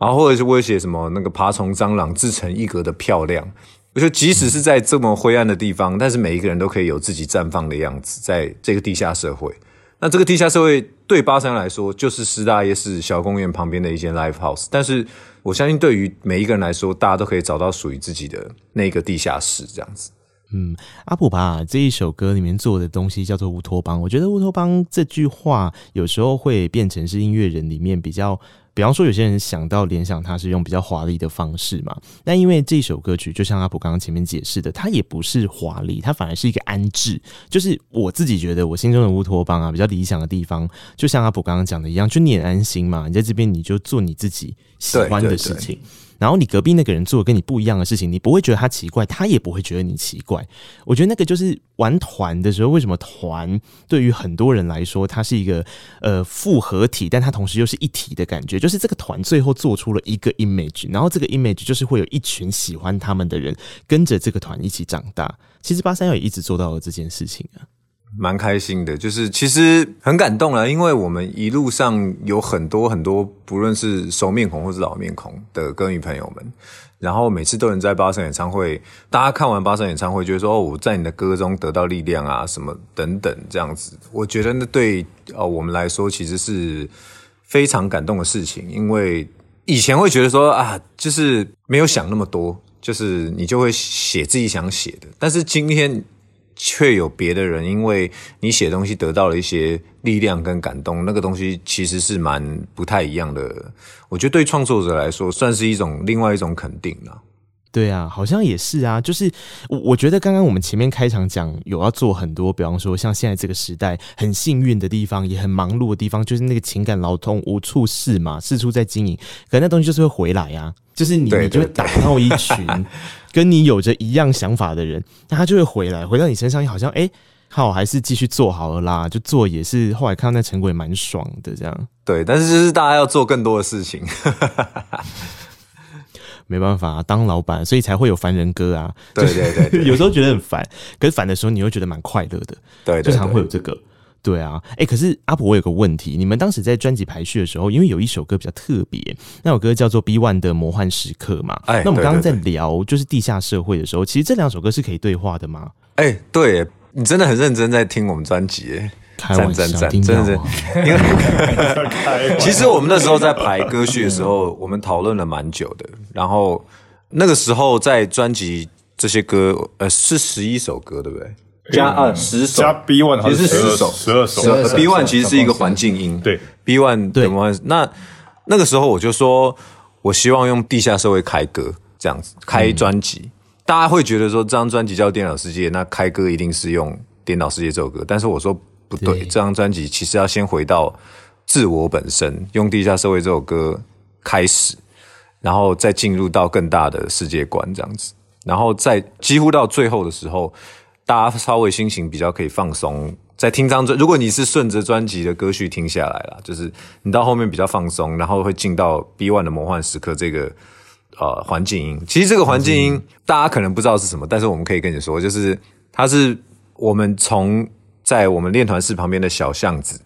然后或者是威胁什么那个爬虫蟑螂自成一格的漂亮，我觉得即使是在这么灰暗的地方，但是每一个人都可以有自己绽放的样子，在这个地下社会。那这个地下社会对八三来说，就是师大夜市小公园旁边的一间 live house。但是我相信，对于每一个人来说，大家都可以找到属于自己的那个地下室，这样子。嗯，阿普吧这一首歌里面做的东西叫做乌托邦。我觉得乌托邦这句话有时候会变成是音乐人里面比较，比方说有些人想到联想，他是用比较华丽的方式嘛。那因为这首歌曲，就像阿普刚刚前面解释的，它也不是华丽，它反而是一个安置。就是我自己觉得，我心中的乌托邦啊，比较理想的地方，就像阿普刚刚讲的一样，就你也安心嘛，你在这边你就做你自己喜欢的事情。然后你隔壁那个人做跟你不一样的事情，你不会觉得他奇怪，他也不会觉得你奇怪。我觉得那个就是玩团的时候，为什么团对于很多人来说，它是一个呃复合体，但它同时又是一体的感觉。就是这个团最后做出了一个 image，然后这个 image 就是会有一群喜欢他们的人跟着这个团一起长大。其实八三幺也一直做到了这件事情啊。蛮开心的，就是其实很感动了，因为我们一路上有很多很多，不论是熟面孔或是老面孔的歌迷朋友们，然后每次都能在八三演唱会，大家看完八三演唱会，觉得说哦，我在你的歌中得到力量啊，什么等等这样子，我觉得那对呃我们来说其实是非常感动的事情，因为以前会觉得说啊，就是没有想那么多，就是你就会写自己想写的，但是今天。却有别的人，因为你写东西得到了一些力量跟感动，那个东西其实是蛮不太一样的。我觉得对创作者来说，算是一种另外一种肯定了。对啊，好像也是啊。就是我我觉得刚刚我们前面开场讲有要做很多，比方说像现在这个时代很幸运的地方，也很忙碌的地方，就是那个情感劳动无处事嘛，四处在经营，可那东西就是会回来啊。就是你，你就会打到一 群跟你有着一样想法的人，那他就会回来，回到你身上，好像哎，好，还是继续做好了啦，就做也是。后来看到那成果也蛮爽的，这样。对，但是就是大家要做更多的事情，没办法，当老板，所以才会有烦人歌啊。对对对，对，有时候觉得很烦，可是烦的时候你又觉得蛮快乐的。对，就常会有这个。对啊，哎、欸，可是阿婆，我有个问题，你们当时在专辑排序的时候，因为有一首歌比较特别，那首歌叫做《B One 的魔幻时刻》嘛。哎，那我们刚刚在聊就是地下社会的时候，其实这两首歌是可以对话的吗？哎、欸，对，你真的很认真在听我们专辑，哎，开玩笑，真的真的，因为 其实我们那时候在排歌序的时候，我们讨论了蛮久的，然后那个时候在专辑这些歌，呃，是十一首歌，对不对？加二十首，加 B one 其实是十首，十二首。B one 其实是一个环境音，对。B one 对。那那个时候我就说，我希望用地下社会开歌，这样子开专辑，嗯，大家会觉得说这张专辑叫《颠倒世界》，那开歌一定是用《颠倒世界》这首歌。但是我说不对，对这张专辑其实要先回到自我本身，用《地下社会》这首歌开始，然后再进入到更大的世界观这样子，然后在几乎到最后的时候。大家稍微心情比较可以放松，在听张专，如果你是顺着专辑的歌序听下来啦，就是你到后面比较放松，然后会进到 B One 的魔幻时刻这个呃环境音。其实这个环境音大家可能不知道是什么，但是我们可以跟你说，就是它是我们从在我们练团室旁边的小巷子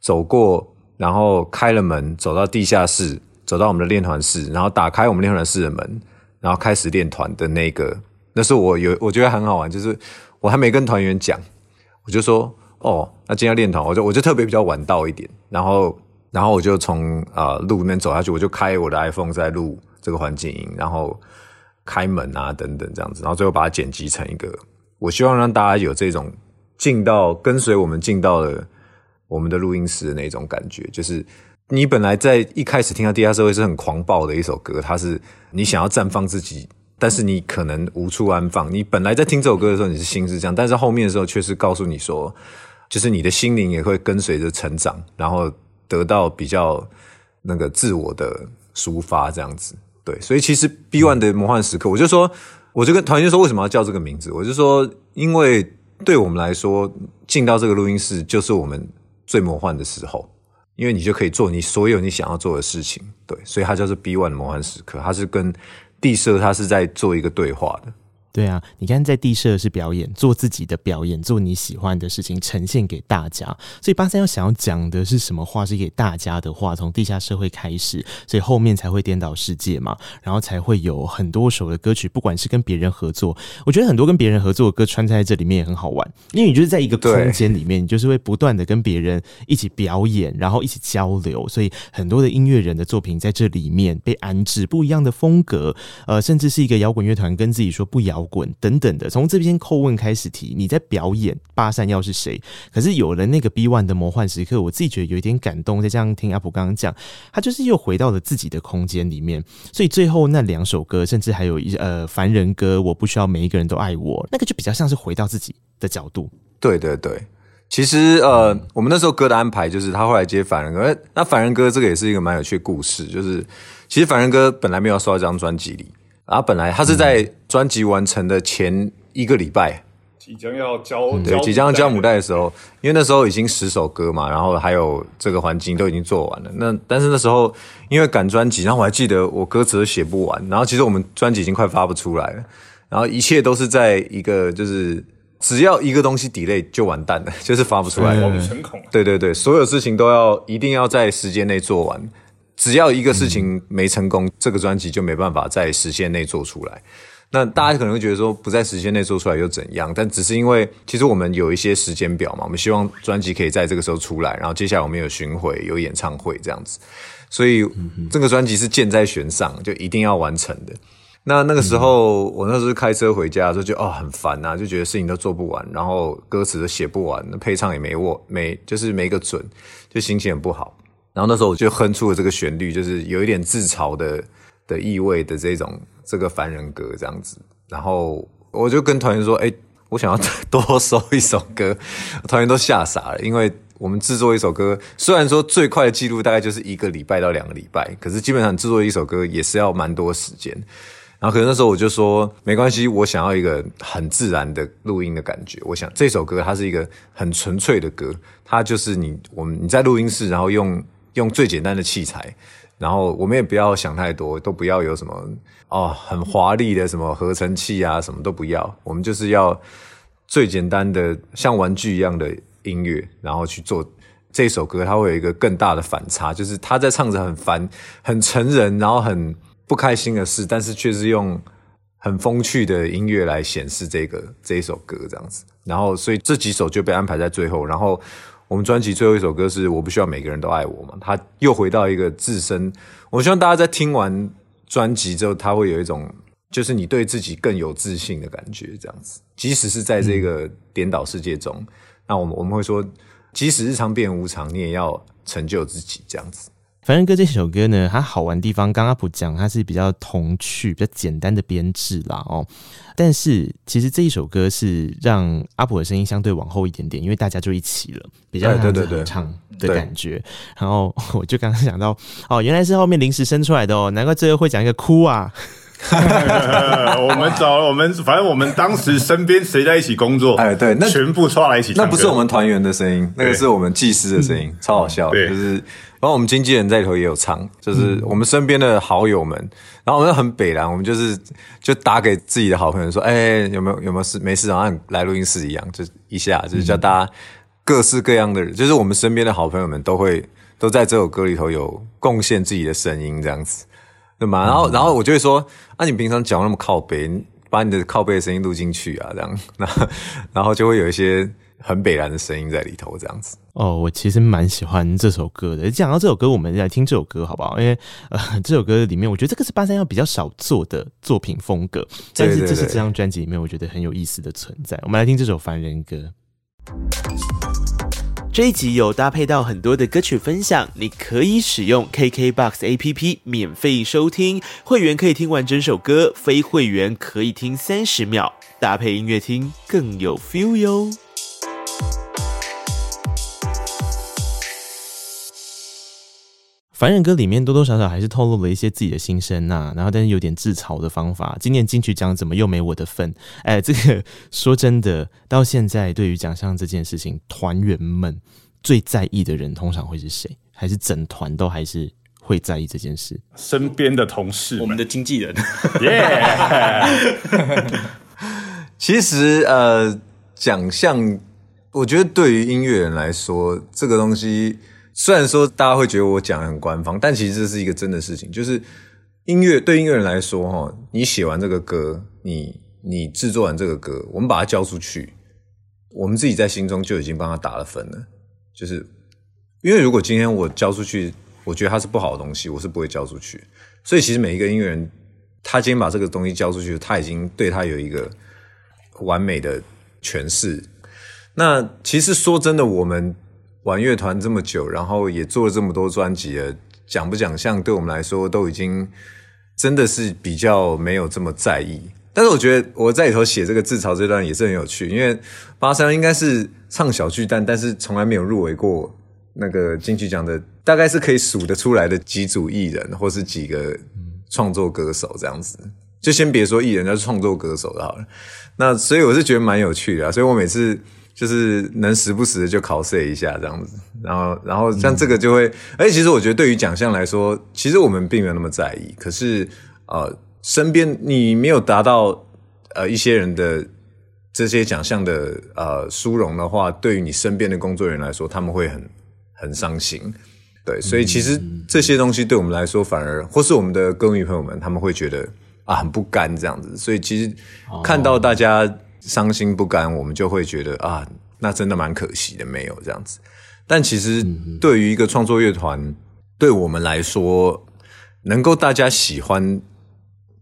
走过，然后开了门，走到地下室，走到我们的练团室，然后打开我们练团室的门，然后开始练团的那个，那是我有我觉得很好玩，就是。我还没跟团员讲，我就说哦，那今天练团，我就我就特别比较晚到一点，然后然后我就从啊、路里面走下去，我就开我的 iPhone 在录这个环境音，然后开门啊等等这样子，然后最后把它剪辑成一个，我希望让大家有这种进到跟随我们进到了我们的录音室的那种感觉，就是你本来在一开始听到地下社会是很狂暴的一首歌，它是你想要绽放自己。但是你可能无处安放。你本来在听这首歌的时候，你是心是这样，但是后面的时候却是告诉你说，就是你的心灵也会跟随着成长，然后得到比较那个自我的抒发，这样子。对，所以其实 B1 的魔幻时刻，我就说，我就跟团员说，为什么要叫这个名字？我就说，因为对我们来说，进到这个录音室就是我们最魔幻的时候，因为你就可以做你所有你想要做的事情。对，所以它就是 B one 魔幻时刻，它是跟。地设它是在做一个对话的，对啊，你看在地社是表演，做自己的表演，做你喜欢的事情，呈现给大家。所以八三要想要讲的是什么话？是给大家的话。从地下社会开始，所以后面才会颠倒世界嘛，然后才会有很多首的歌曲，不管是跟别人合作，我觉得很多跟别人合作的歌穿插在这里面也很好玩，因为你就是在一个空间里面，你就是会不断的跟别人一起表演，然后一起交流，所以很多的音乐人的作品在这里面被安置不一样的风格，呃，甚至是一个摇滚乐团跟自己说不摇。滚等等的，从这篇叩问开始提，你在表演八三幺是谁？可是有了那个 B One 的魔幻时刻，我自己觉得有一点感动。再这样听阿普刚刚讲，他就是又回到了自己的空间里面。所以最后那两首歌，甚至还有一呃凡人歌，我不需要每一个人都爱我，那个就比较像是回到自己的角度。对对对，其实呃，我们那时候歌的安排就是他后来接凡人歌，那凡人歌这个也是一个蛮有趣的故事，就是其实凡人歌本来没有收到这张专辑里。然后本来他是在专辑完成的前一个礼拜，即将要交对，即将要交母带的时候，因为那时候已经十首歌嘛，然后还有这个环境都已经做完了。那但是那时候因为赶专辑，然后我还记得我歌词都写不完，然后其实我们专辑已经快发不出来了，然后一切都是在一个就是只要一个东西 delay 就完蛋了，就是发不出来。对对对，所有事情都要一定要在时间内做完。只要一个事情没成功，嗯、这个专辑就没办法在时限内做出来。那大家可能会觉得说，不在时限内做出来又怎样？但只是因为，其实我们有一些时间表嘛，我们希望专辑可以在这个时候出来，然后接下来我们有巡回、有演唱会这样子。所以这个专辑是箭在弦上，就一定要完成的。那那个时候，我那时候开车回家的时候就，就哦很烦呐，就觉得事情都做不完，然后歌词都写不完，配唱也没握，没就是没个准，就心情很不好。然后那时候我就哼出了这个旋律，就是有一点自嘲的的意味的这种这个凡人歌这样子。然后我就跟团员说：“哎，我想要 多收一首歌。”团员都吓傻了，因为我们制作一首歌，虽然说最快的记录大概就是一个礼拜到两个礼拜，可是基本上制作一首歌也是要蛮多时间。然后可能那时候我就说：“没关系，我想要一个很自然的录音的感觉。我想这首歌它是一个很纯粹的歌，它就是你我们你在录音室，然后用。”用最简单的器材，然后我们也不要想太多，都不要有什么哦很华丽的什么合成器啊，什么都不要。我们就是要最简单的像玩具一样的音乐，然后去做这首歌。它会有一个更大的反差，就是他在唱着很烦、很成人，然后很不开心的事，但是却是用很风趣的音乐来显示这个这一首歌这样子。然后，所以这几首就被安排在最后，然后。我们专辑最后一首歌是《我不需要每个人都爱我》嘛，他又回到一个自身。我希望大家在听完专辑之后，他会有一种就是你对自己更有自信的感觉，这样子。即使是在这个颠倒世界中，那我们我们会说，即使日常变无常，你也要成就自己，这样子。凡人歌这首歌呢，它好玩的地方，刚刚阿普讲它是比较童趣、比较简单的编制啦哦。但是其实这一首歌是让阿普的声音相对往后一点点，因为大家就一起了，比较像合唱的感觉。然后我就刚刚想到，哦，原来是后面临时生出来的哦，难怪最后会讲一个哭啊。我们找了我们，反正我们当时身边谁在一起工作，哎，对，那全部抓来一起。那不是我们团员的声音，那个是我们技师的声音，超好笑，就是。然后我们经纪人在里头也有唱，就是我们身边的好友们，然后我们很北烂，我们就是就打给自己的好朋友说，哎，有没有有没有事？没事，然后来录音室一样，就一下就是叫大家各式各样的人，就是我们身边的好朋友们都会都在这首歌里头有贡献自己的声音，这样子，对吗？然后然后我就会说，啊，你平常讲那么靠北，把你的靠背的声音录进去啊，这样，然后然后就会有一些。很北然的声音在里头，这样子哦。我其实蛮喜欢这首歌的。讲到这首歌，我们来听这首歌好不好？因为呃，这首歌里面，我觉得这个是八三幺比较少做的作品风格，但是这是这张专辑里面我觉得很有意思的存在。我们来听这首《凡人歌》。这一集有搭配到很多的歌曲分享，你可以使用 KKBOX APP 免费收听，会员可以听完整首歌，非会员可以听三十秒，搭配音乐听更有 feel 哟。凡人歌里面多多少少还是透露了一些自己的心声呐、啊，然后但是有点自嘲的方法。今年金曲奖怎么又没我的份？哎，这个说真的，到现在对于奖项这件事情，团员们最在意的人通常会是谁？还是整团都还是会在意这件事？身边的同事，我们的经纪人，耶。其实呃，奖项，我觉得对于音乐人来说，这个东西虽然说大家会觉得我讲得很官方，但其实这是一个真的事情。就是音乐对音乐人来说，哈，你写完这个歌，你你制作完这个歌，我们把它交出去，我们自己在心中就已经帮他打了分了。就是因为如果今天我交出去，我觉得它是不好的东西，我是不会交出去。所以其实每一个音乐人，他今天把这个东西交出去，他已经对他有一个。完美的诠释。那其实说真的，我们玩乐团这么久，然后也做了这么多专辑了，奖不奖项对我们来说都已经真的是比较没有这么在意。但是我觉得我在里头写这个自嘲这段也是很有趣，因为八三应该是唱小巨蛋，但是从来没有入围过那个金曲奖的，大概是可以数得出来的几组艺人或是几个创作歌手这样子。就先别说艺人，就是创作歌手的好了。那所以我是觉得蛮有趣的，所以我每次就是能时不时的就考试一下这样子，然后然后像这个就会，哎、嗯，其实我觉得对于奖项来说，其实我们并没有那么在意。可是呃，身边你没有达到呃一些人的这些奖项的呃殊荣的话，对于你身边的工作人员来说，他们会很很伤心。对，所以其实这些东西对我们来说，反而或是我们的歌迷朋友们，他们会觉得。啊，很不甘这样子，所以其实看到大家伤心不甘，我们就会觉得啊，那真的蛮可惜的，没有这样子。但其实对于一个创作乐团，对我们来说，能够大家喜欢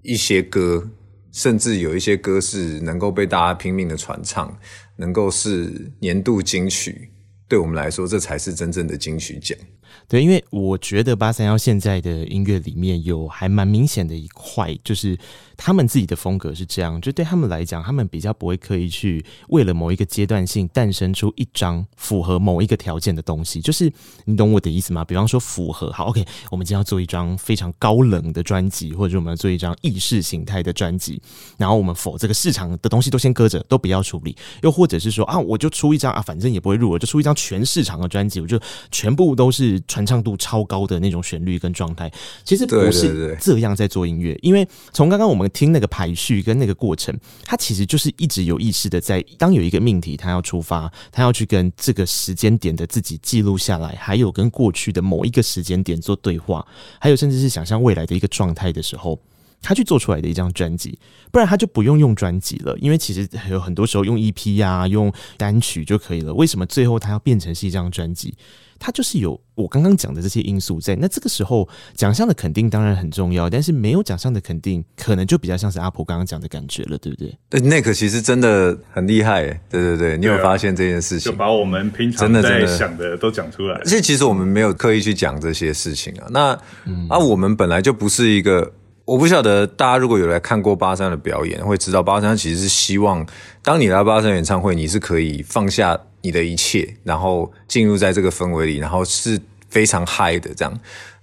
一些歌，甚至有一些歌是能够被大家拼命的传唱，能够是年度金曲，对我们来说，这才是真正的金曲奖。对，因为我觉得八三幺现在的音乐里面有还蛮明显的一块，就是他们自己的风格是这样，就对他们来讲，他们比较不会刻意去为了某一个阶段性诞生出一张符合某一个条件的东西，就是你懂我的意思吗？比方说符合，好，OK，我们今天要做一张非常高冷的专辑，或者我们要做一张意识形态的专辑，然后我们否这个市场的东西都先搁着，都不要处理，又或者是说啊，我就出一张啊，反正也不会入，我就出一张全市场的专辑，我就全部都是。传唱度超高的那种旋律跟状态，其实不是这样在做音乐。因为从刚刚我们听那个排序跟那个过程，它其实就是一直有意识的在，当有一个命题，它要出发，它要去跟这个时间点的自己记录下来，还有跟过去的某一个时间点做对话，还有甚至是想象未来的一个状态的时候，他去做出来的一张专辑。不然他就不用用专辑了，因为其实有很多时候用 EP 啊，用单曲就可以了。为什么最后他要变成是一张专辑？它就是有我刚刚讲的这些因素在。那这个时候奖项的肯定当然很重要，但是没有奖项的肯定，可能就比较像是阿婆刚刚讲的感觉了，对不对？对，那个其实真的很厉害，对对对，你有发现这件事情？就把我们平常在想的都讲出来。而且其实我们没有刻意去讲这些事情啊。那、嗯、啊，我们本来就不是一个。我不晓得大家如果有来看过八三的表演，会知道八三其实是希望，当你来八三演唱会，你是可以放下你的一切，然后进入在这个氛围里，然后是非常嗨的这样。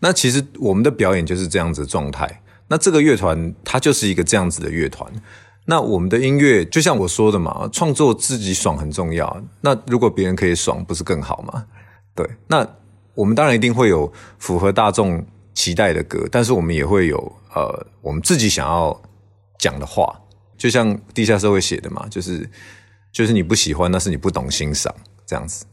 那其实我们的表演就是这样子的状态。那这个乐团它就是一个这样子的乐团。那我们的音乐就像我说的嘛，创作自己爽很重要。那如果别人可以爽，不是更好吗？对。那我们当然一定会有符合大众期待的歌，但是我们也会有。呃，我们自己想要讲的话，就像地下社会写的嘛，就是就是你不喜欢，那是你不懂欣赏这样子。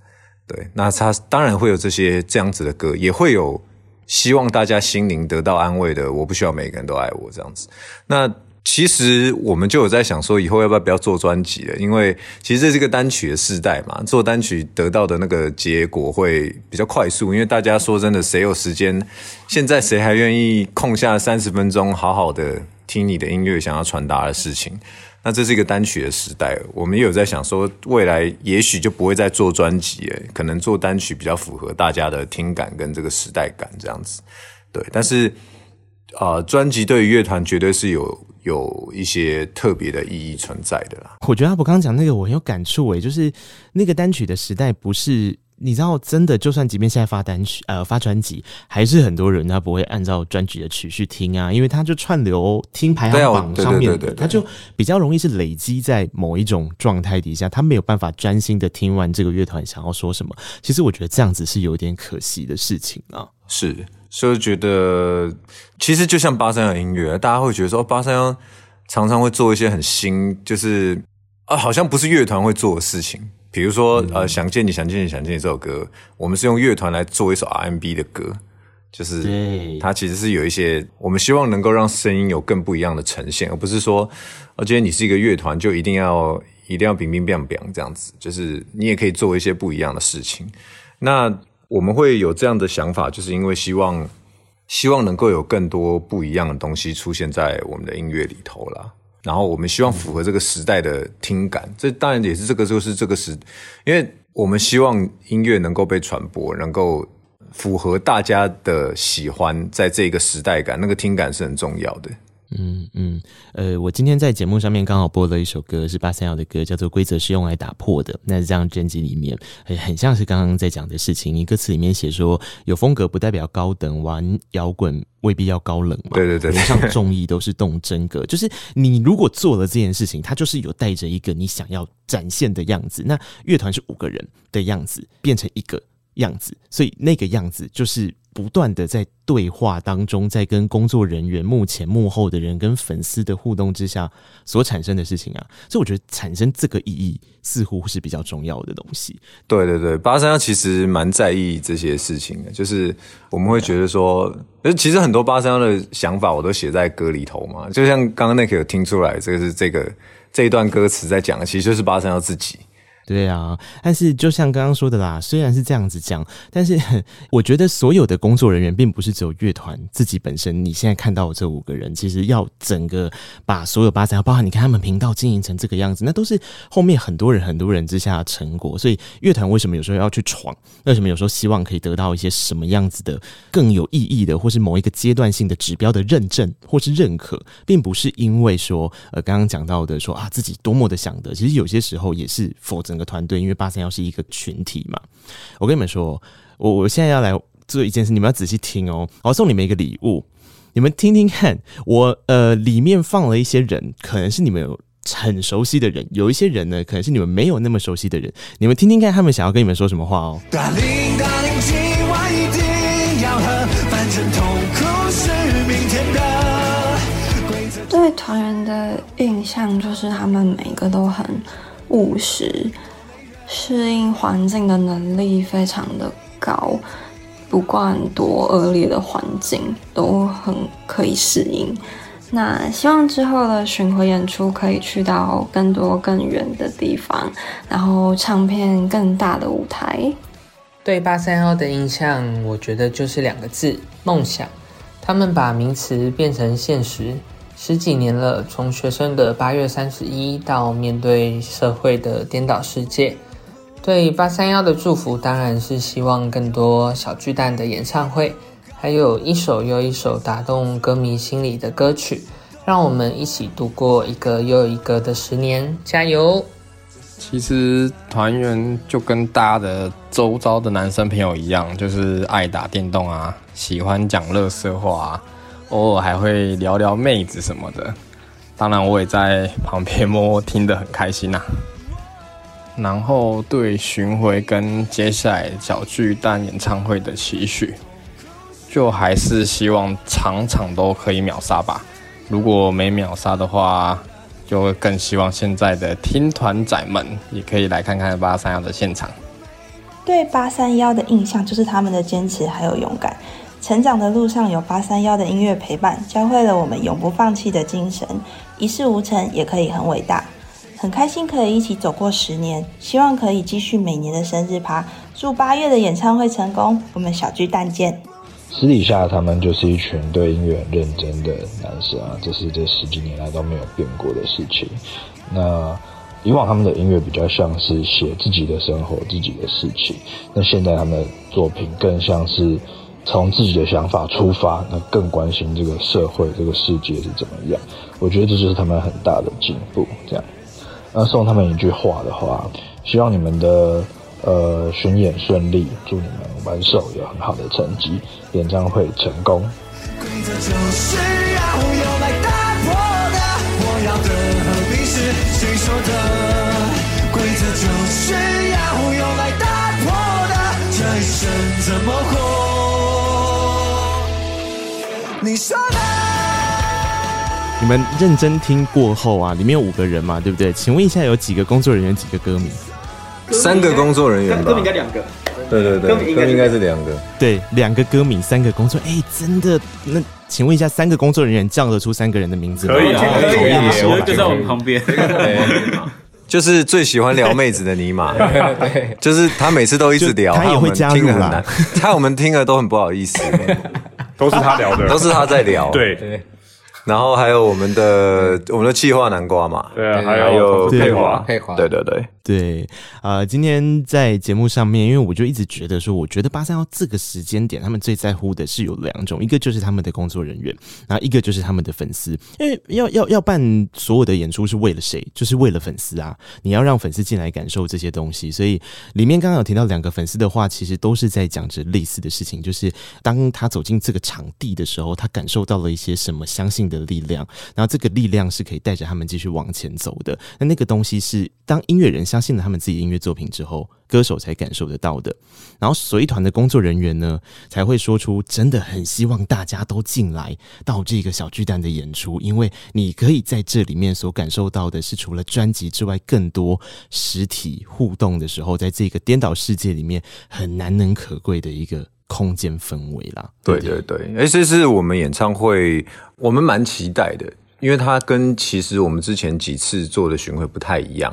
对，那他当然会有这些这样子的歌，也会有希望大家心灵得到安慰的。我不需要每个人都爱我这样子。那其实我们就有在想说，以后要不要不要做专辑了？因为其实这是一个单曲的时代嘛，做单曲得到的那个结果会比较快速。因为大家说真的，谁有时间？现在谁还愿意空下三十分钟，好好的听你的音乐，想要传达的事情？那这是一个单曲的时代，我们也有在想说，未来也许就不会再做专辑，可能做单曲比较符合大家的听感跟这个时代感这样子。对，但是啊，呃，专辑对于乐团绝对是有。有一些特别的意义存在的啦。我觉得阿伯刚刚讲那个我很有感触诶，就是那个单曲的时代不是你知道，真的就算即便现在发单曲呃发专辑，还是很多人他不会按照专辑的曲序听啊，因为他就串流听排行榜上面的，他就比较容易是累积在某一种状态底下，他没有办法专心的听完这个乐团想要说什么。其实我觉得这样子是有点可惜的事情啊。是。所以觉得，其实就像八三幺音乐，大家会觉得说，八三幺常常会做一些很新，就是啊，好像不是乐团会做的事情。比如说，呃，想见你，想见你，想见你这首歌，我们是用乐团来做一首 R&B 的歌，就是它其实是有一些我们希望能够让声音有更不一样的呈现，而不是说，而且你是一个乐团就一定要一定要乒乒乓乓这样子，就是你也可以做一些不一样的事情。那我们会有这样的想法，就是因为希望希望能够有更多不一样的东西出现在我们的音乐里头啦。然后我们希望符合这个时代的听感，这当然也是这个就是这个时，因为我们希望音乐能够被传播，能够符合大家的喜欢，在这个时代感，那个听感是很重要的。嗯嗯，呃，我今天在节目上面刚好播了一首歌，是八三夭的歌，叫做《规则是用来打破的》。那这张专辑里面，很很像是刚刚在讲的事情。你歌词里面写说，有风格不代表高等，玩摇滚未必要高冷嘛。对对对，像综艺都是动真格，就是你如果做了这件事情，它就是有带着一个你想要展现的样子。那乐团是五个人的样子，变成一个样子，所以那个样子就是。不断的在对话当中，在跟工作人员、幕前幕后的人跟粉丝的互动之下所产生的事情啊，所以我觉得产生这个意义似乎是比较重要的东西。对对对，八三夭其实蛮在意这些事情的，就是我们会觉得说，其实很多八三夭的想法我都写在歌里头嘛，就像刚刚那个有听出来，这个是这个这一段歌词在讲的，其实就是八三夭自己。对啊，但是就像刚刚说的啦，虽然是这样子讲，但是 我觉得所有的工作人员并不是只有乐团自己本身。你现在看到的这五个人，其实要整个把所有八三，包含你看他们频道经营成这个样子，那都是后面很多人很多人之下的成果。所以乐团为什么有时候要去闯？为什么有时候希望可以得到一些什么样子的更有意义的，或是某一个阶段性的指标的认证或是认可，并不是因为说呃刚刚讲到的说啊自己多么的想得，其实有些时候也是否则。整个团队，因为八三幺是一个群体嘛，我跟你们说，我我现在要来做一件事，你们要仔细听哦。我送你们一个礼物，你们听听看。我呃，里面放了一些人，可能是你们有很熟悉的人，有一些人呢，可能是你们没有那么熟悉的人。你们听听看，他们想要跟你们说什么话哦。对团员的印象就是他们每个都很。务实，适应环境的能力非常的高，不管多恶劣的环境都很可以适应。那希望之后的巡回演出可以去到更多更远的地方，然后唱片更大的舞台。对八三夭的印象，我觉得就是两个字：梦想。他们把名词变成现实。十几年了，从学生的八月三十一到面对社会的颠倒世界，对八三夭的祝福当然是希望更多小巨蛋的演唱会，还有一首又一首打动歌迷心里的歌曲，让我们一起度过一个又一个的十年，加油！其实团员就跟大家的周遭的男生朋友一样，就是爱打电动啊，喜欢讲垃圾话啊。偶尔还会聊聊妹子什么的，当然我也在旁边默默听得很开心呐、然后对巡回跟接下来小巨蛋演唱会的期许，就还是希望场场都可以秒杀吧。如果没秒杀的话，就会更希望现在的听团仔们也可以来看看八三幺的现场。对八三幺的印象就是他们的坚持还有勇敢。成长的路上有八三幺的音乐陪伴，教会了我们永不放弃的精神。一事无成也可以很伟大，很开心可以一起走过十年，希望可以继续每年的生日趴。祝八月的演唱会成功，我们小巨蛋见。私底下他们就是一群对音乐很认真的男生啊，这是这十几年来都没有变过的事情。那以往他们的音乐比较像是写自己的生活、自己的事情，那现在他们的作品更像是。从自己的想法出发，那更关心这个社会、这个世界是怎么样。我觉得这就是他们很大的进步。这样，那送他们一句话的话，希望你们的呃巡演顺利，祝你们完售有很好的成绩，演唱会成功。规则就是要用来打破的，我要的何必是谁说的？规则就是要用来打破的，这一生怎么活？你说的。你们认真听过后啊，里面有五个人嘛，对不对？请问一下，有几个工作人员，几个歌迷？三个工作人员吧，歌迷应该两个。对对对，歌迷应该是两个。对，两个歌迷，三个工作。哎，真的？那请问一下，三个工作人员叫得出三个人的名字吗？可以啊，可以，就在我们旁边。就是最喜欢聊妹子的尼玛，就是他每次都一直聊，他也会加入啦。他我们听了都很不好意思，都是他聊的，都是他在聊。对。对。然后还有我们的我们的气化南瓜嘛，对啊，还有佩华，佩华，对对对对，呃，今天在节目上面，因为我就一直觉得说，我觉得八三幺这个时间点，他们最在乎的是有两种，一个就是他们的工作人员，然后一个就是他们的粉丝，因为要要要办所有的演出是为了谁？就是为了粉丝啊！你要让粉丝进来感受这些东西，所以里面刚刚有提到两个粉丝的话，其实都是在讲着类似的事情，就是当他走进这个场地的时候，他感受到了一些什么，相信的力量，然后这个力量是可以带着他们继续往前走的。那那个东西是当音乐人相信了他们自己音乐作品之后，歌手才感受得到的。然后随团的工作人员呢，才会说出真的很希望大家都进来到这个小巨蛋的演出，因为你可以在这里面所感受到的是除了专辑之外，更多实体互动的时候，在这个颠倒世界里面很难能可贵的一个。空间氛围啦，对对对，哎，这是我们演唱会，我们蛮期待的，因为它跟其实我们之前几次做的巡回不太一样。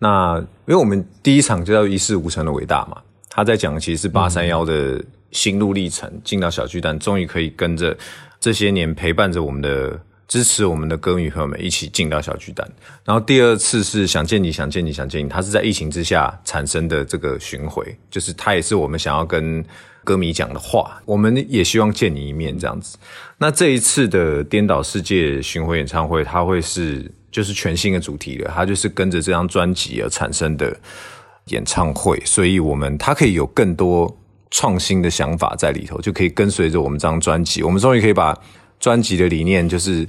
那因为我们第一场就叫一事无成的伟大嘛，他在讲其实是八三夭的心路历程，进到小巨蛋，终于可以跟着这些年陪伴着我们的、支持我们的歌迷朋友们一起进到小巨蛋。然后第二次是想见你，想见你，想见你，他是在疫情之下产生的这个巡回，就是他也是我们想要跟。歌迷讲的话，我们也希望见你一面，这样子。那这一次的颠倒世界巡回演唱会，它会是就是全新的主题了，它就是跟着这张专辑而产生的演唱会，所以我们它可以有更多创新的想法在里头，就可以跟随着我们这张专辑，我们终于可以把专辑的理念就是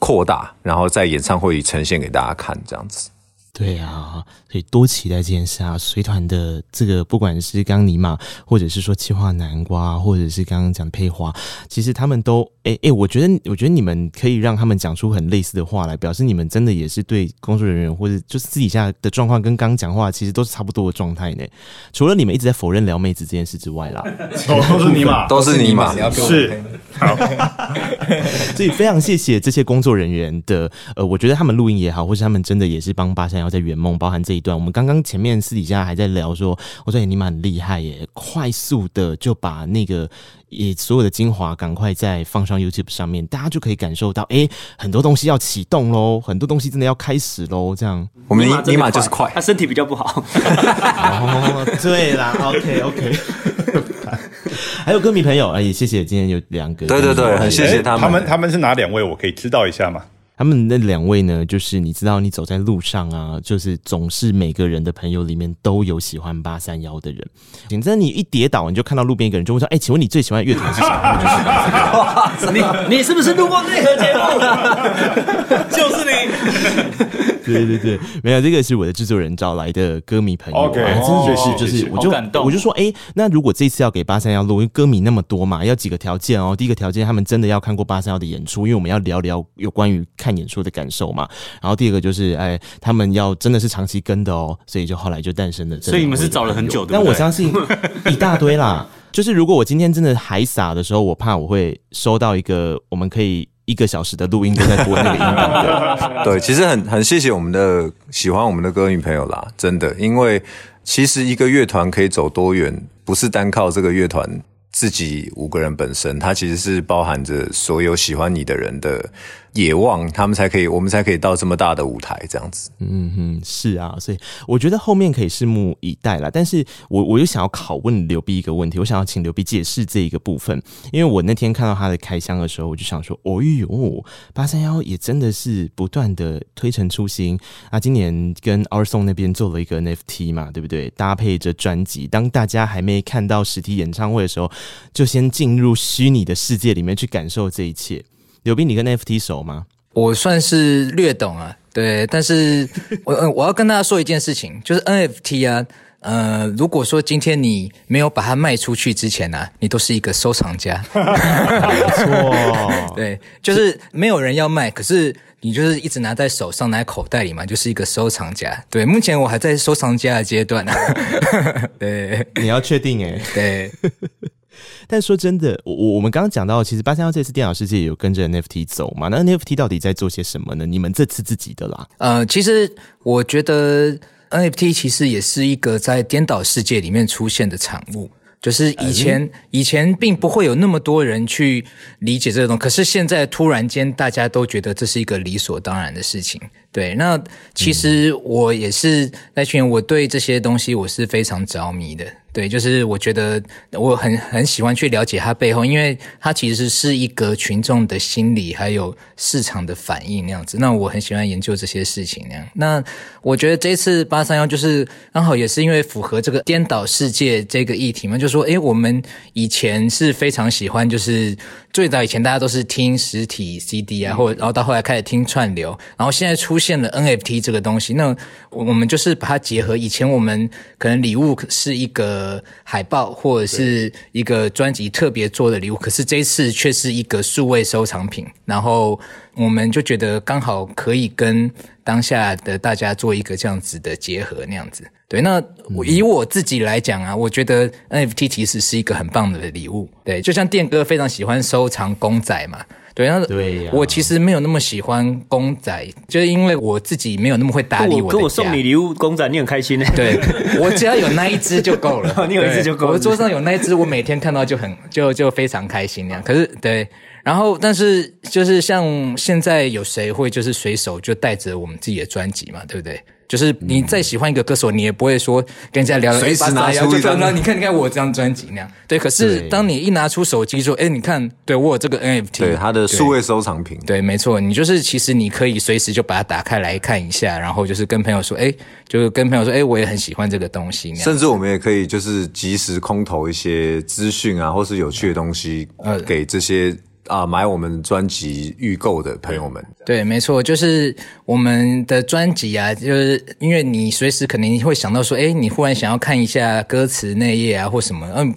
扩大，然后在演唱会里呈现给大家看，这样子。对啊，所以多期待这件事啊！随团的这个，不管是刚尼玛，或者是说气化南瓜，或者是刚刚讲配花，其实他们都哎哎、我觉得我觉得你们可以让他们讲出很类似的话来，表示你们真的也是对工作人员或者就是私底下的状况跟刚刚讲话其实都是差不多的状态呢。除了你们一直在否认撩妹子这件事之外啦，都是尼玛，都是尼玛，是好。所以非常谢谢这些工作人员的，呃，我觉得他们录音也好，或是他们真的也是帮八三夭。在圆梦，包含这一段，我们刚刚前面私底下还在聊说，我说你们很厉害耶，快速的就把那个也所有的精华赶快再放上 YouTube 上面，大家就可以感受到，哎、欸，很多东西要启动喽，很多东西真的要开始喽，这样。我们尼玛就是快，他身体比较不好。哦，对啦，OK OK。还有歌迷朋友，哎，也谢谢今天有两个，对对对，很谢谢他们。他们他们是哪两位？我可以知道一下吗？他们那两位呢，就是你知道，你走在路上啊，就是总是每个人的朋友里面都有喜欢八三幺的人。反正你一跌倒，你就看到路边一个人，就会说：“哎、欸，请问你最喜欢的乐团是什么？”你 你是不是路过内核节目？就是你。对对对，没有这个是我的制作人找来的歌迷朋友，OK，真的是就是，我就我就说，哎，那如果这次要给八三夭录，因为歌迷那么多嘛，要几个条件哦。第一个条件，他们真的要看过八三夭的演出，因为我们要聊聊有关于看演出的感受嘛。然后第二个就是，哎，他们要真的是长期跟的哦，所以就后来就诞生了。所以你们是找了很久的，但我相信一大堆啦。就是如果我今天真的还傻的时候，我怕我会收到一个我们可以。一个小时的录音都在播那个音档，对，其实很很谢谢我们的喜欢我们的歌迷朋友啦，真的，因为其实一个乐团可以走多远，不是单靠这个乐团自己五个人本身，它其实是包含着所有喜欢你的人的。野望，他们才可以，我们才可以到这么大的舞台，这样子。嗯哼，是啊，所以我觉得后面可以拭目以待啦。但是我我又想要拷问刘碧一个问题，我想要请刘碧解释这一个部分，因为我那天看到他的开箱的时候，我就想说，哦哟，八三夭也真的是不断的推陈出新啊！今年跟 Our Song 那边做了一个 NFT 嘛，对不对？搭配着专辑，当大家还没看到实体演唱会的时候，就先进入虚拟的世界里面去感受这一切。刘斌，你跟 NFT 熟吗？我算是略懂啊，对，但是我 我要跟大家说一件事情，就是 NFT 啊，呃，如果说今天你没有把它卖出去之前呢、啊，你都是一个收藏家，没错，对，就是没有人要卖，可是你就是一直拿在手上，拿在口袋里嘛，就是一个收藏家。对，目前我还在收藏家的阶段啊。对，你要确定诶。对。但说真的，我我我们刚刚讲到，其实八三幺这次电脑世界有跟着 NFT 走嘛？那 NFT 到底在做些什么呢？你们这次自己的啦。呃，其实我觉得 NFT 其实也是一个在颠倒世界里面出现的产物。就是以前、嗯、以前并不会有那么多人去理解这个东西，可是现在突然间大家都觉得这是一个理所当然的事情。对，那其实我也是那群，我对这些东西我是非常着迷的。对，就是我觉得我很很喜欢去了解它背后，因为它其实是一个群众的心理还有市场的反应那样子。那我很喜欢研究这些事情那样。那我觉得这次八三幺就是刚好也是因为符合这个颠倒世界这个议题嘛，就说诶，我们以前是非常喜欢，就是最早以前大家都是听实体 CD 啊，或者然后到后来开始听串流，然后现在出现了 NFT 这个东西，那我们就是把它结合。以前我们可能礼物是一个。呃，海报或者是一个专辑特别做的礼物，可是这一次却是一个数位收藏品，然后我们就觉得刚好可以跟当下的大家做一个这样子的结合，那样子。对，那以我自己来讲啊，我觉得 NFT 其实是一个很棒的礼物。对，就像电哥非常喜欢收藏公仔嘛。对，然后对呀，我其实没有那么喜欢公仔，就是因为我自己没有那么会打理我的家。跟我送你礼物公仔，你很开心呢？对，我只要有那一只就够了，你有一只就够了。我桌上有那一只，我每天看到就很就就非常开心那样。可是对，然后但是就是像现在有谁会就是随手就带着我们自己的专辑嘛，对不对？就是你再喜欢一个歌手，你也不会说跟人家聊随时拿出一张，你看你看我这张专辑那样。对，可是当你一拿出手机说，哎，你看，对我有这个 NFT，对他的数位收藏品，对，没错，你就是其实你可以随时就把它打开来看一下，然后就是跟朋友说，哎，就是跟朋友说，哎，我也很喜欢这个东西。甚至我们也可以就是及时空投一些资讯啊，或是有趣的东西，呃，给这些。啊，买我们专辑预购的朋友们，对，没错，就是我们的专辑啊，就是因为你随时可能会想到说，哎，你忽然想要看一下歌词内页啊，或什么，嗯，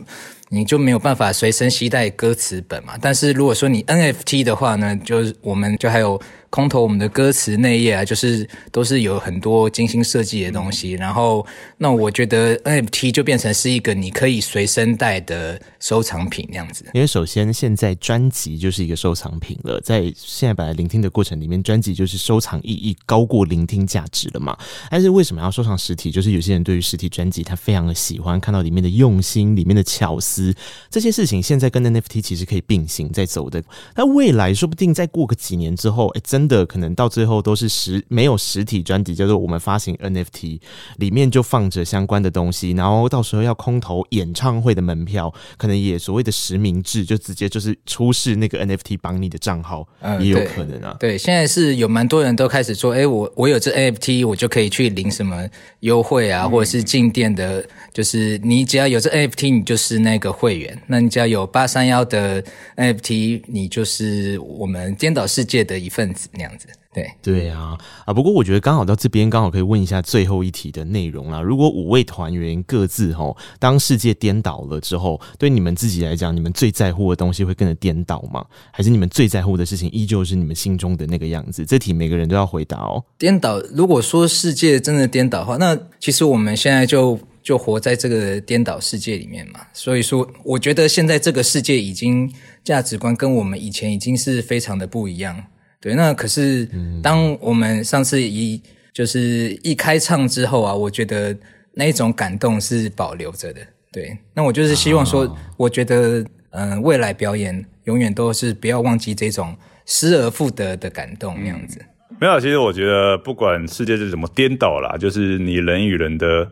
你就没有办法随身携带歌词本嘛。但是如果说你 NFT 的话呢，就是我们就还有。空投我们的歌词内页啊，就是都是有很多精心设计的东西。然后，那我觉得 NFT 就变成是一个你可以随身带的收藏品那样子。因为首先现在专辑就是一个收藏品了，在现在本来聆听的过程里面，专辑就是收藏意义高过聆听价值了嘛。但是为什么要收藏实体？就是有些人对于实体专辑他非常的喜欢，看到里面的用心、里面的巧思这些事情，现在跟 NFT 其实可以并行在走的。那未来说不定再过个几年之后，哎，真。真的可能到最后都是实没有实体专辑，叫做我们发行 NFT，里面就放着相关的东西，然后到时候要空投演唱会的门票，可能也所谓的实名制，就直接就是出示那个 NFT 绑你的账号，嗯，也有可能啊。对，现在是有蛮多人都开始说，哎，我我有这 NFT，我就可以去领什么优惠啊，或者是进店的，就是你只要有这 NFT，你就是那个会员，那你只要有八三幺的 NFT，你就是我们颠倒世界的一份子。那样子，对对啊啊！不过我觉得刚好到这边，刚好可以问一下最后一题的内容啦。如果五位团员各自吼，当世界颠倒了之后，对你们自己来讲，你们最在乎的东西会跟着颠倒吗？还是你们最在乎的事情依旧是你们心中的那个样子？这题每个人都要回答哦。颠倒，如果说世界真的颠倒的话，那其实我们现在就就活在这个颠倒世界里面嘛。所以说，我觉得现在这个世界已经价值观跟我们以前已经是非常的不一样。对，那可是当我们上次一就是一开唱之后啊，我觉得那一种感动是保留着的。对，那我就是希望说，我觉得嗯、呃，未来表演永远都是不要忘记这种失而复得的感动那样子。没有，其实我觉得不管世界是怎么颠倒啦，就是你人与人的，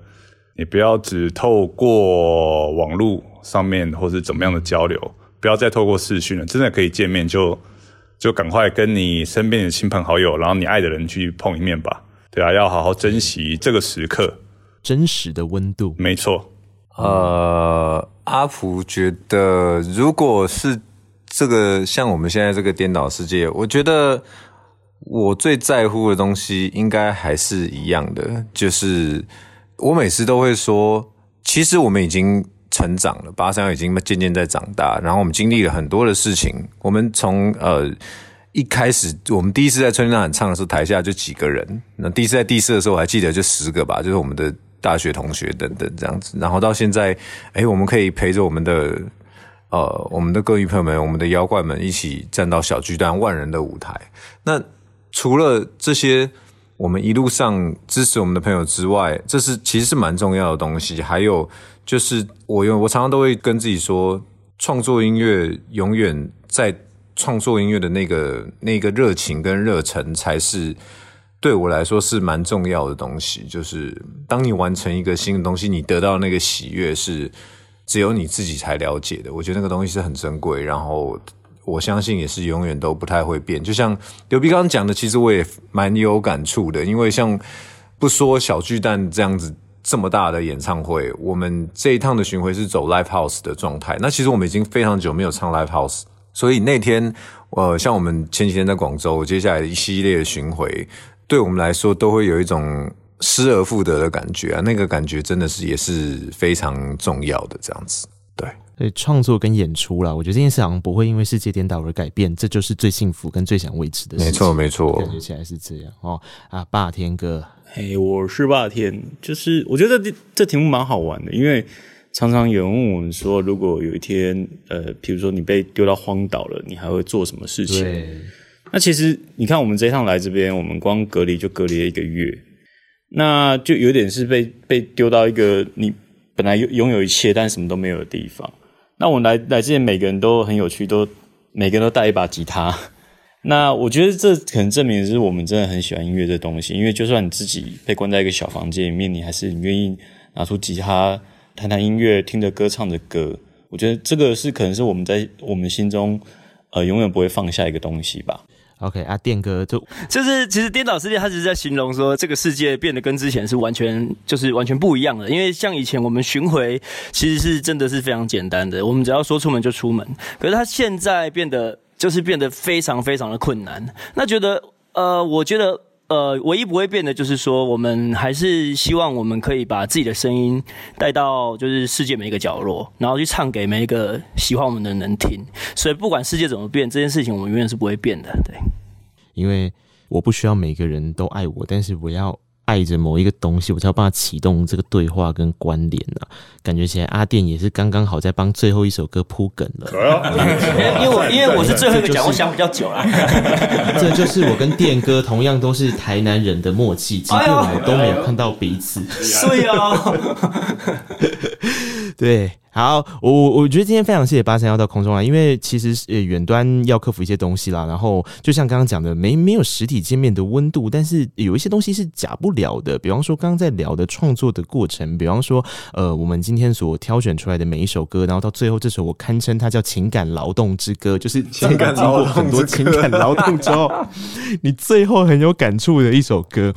你不要只透过网络上面或是怎么样的交流，不要再透过视讯了，真的可以见面就。就赶快跟你身边的亲朋好友，然后你爱的人去碰一面吧。对啊，要好好珍惜这个时刻，真实的温度。没错。呃，阿福觉得，如果是这个像我们现在这个颠倒世界，我觉得我最在乎的东西应该还是一样的，就是我每次都会说，其实我们已经。成长了，八三夭已经渐渐在长大，然后我们经历了很多的事情。我们从呃一开始我们第一次在春天呐喊唱的时候，台下就几个人。那第一次在第四的时候，我还记得就十个吧，就是我们的大学同学等等这样子。然后到现在，哎，我们可以陪着我们的呃我们的歌迷朋友们，我们的妖怪们一起站到小巨蛋万人的舞台。那除了这些，我们一路上支持我们的朋友之外，这是其实是蛮重要的东西。还有就是我用我常常都会跟自己说，创作音乐永远在。创作音乐的那个那个热情跟热忱，才是对我来说是蛮重要的东西。就是当你完成一个新的东西，你得到那个喜悦是只有你自己才了解的。我觉得那个东西是很珍贵，然后我相信也是永远都不太会变。就像刘必刚刚讲的，其实我也蛮有感触的。因为像不说小巨蛋这样子这么大的演唱会，我们这一趟的巡回是走 live house 的状态。那其实我们已经非常久没有唱 live house。所以那天，呃，像我们前几天在广州，接下来的一系列的巡回，对我们来说都会有一种失而复得的感觉啊。那个感觉真的是也是非常重要的，这样子。对，所以创作跟演出啦，我觉得这件事好像不会因为世界颠倒而改变，这就是最幸福跟最想维持的事情。没错，没错，感觉起来是这样哦。啊，霸天哥，嘿，我是霸天，就是我觉得这这题目蛮好玩的，因为。常常有人问我们说，如果有一天，呃，比如说你被丢到荒岛了，你还会做什么事情？那其实你看，我们这一趟来这边，我们光隔离就隔离了一个月，那就有点是被被丢到一个你本来拥拥有一切，但什么都没有的地方。那我们来来之前，每个人都很有趣，都每个人都带一把吉他。那我觉得这可能证明的是我们真的很喜欢音乐这东西，因为就算你自己被关在一个小房间里面，你还是你愿意拿出吉他。弹弹音乐，听着歌，唱着歌，我觉得这个是可能是我们在我们心中，呃，永远不会放下一个东西吧。OK，啊，电哥就就是其实颠倒世界，他只是在形容说这个世界变得跟之前是完全就是完全不一样的。因为像以前我们巡回其实是真的是非常简单的，我们只要说出门就出门。可是他现在变得就是变得非常非常的困难。那觉得呃，我觉得。呃，唯一不会变的，就是说，我们还是希望我们可以把自己的声音带到就是世界每一个角落，然后去唱给每一个喜欢我们的人听。所以，不管世界怎么变，这件事情我们永远是不会变的。对，因为我不需要每个人都爱我，但是我要。爱着某一个东西，我才要帮他启动这个对话跟关联啊。感觉起来阿电也是刚刚好在帮最后一首歌铺梗了。因为我 因为我是最后一个讲，我想比较久了。这就是我跟电哥同样都是台南人的默契，即便我们都没有看到彼此。所以啊，对。好，我我我觉得今天非常谢谢八三幺到空中来，因为其实呃远端要克服一些东西啦，然后就像刚刚讲的，没没有实体见面的温度，但是有一些东西是假不了的，比方说刚刚在聊的创作的过程，比方说呃我们今天所挑选出来的每一首歌，然后到最后这首我堪称它叫情感劳动之歌，就是情感经过很多情感劳动之后，你最后很有感触的一首歌，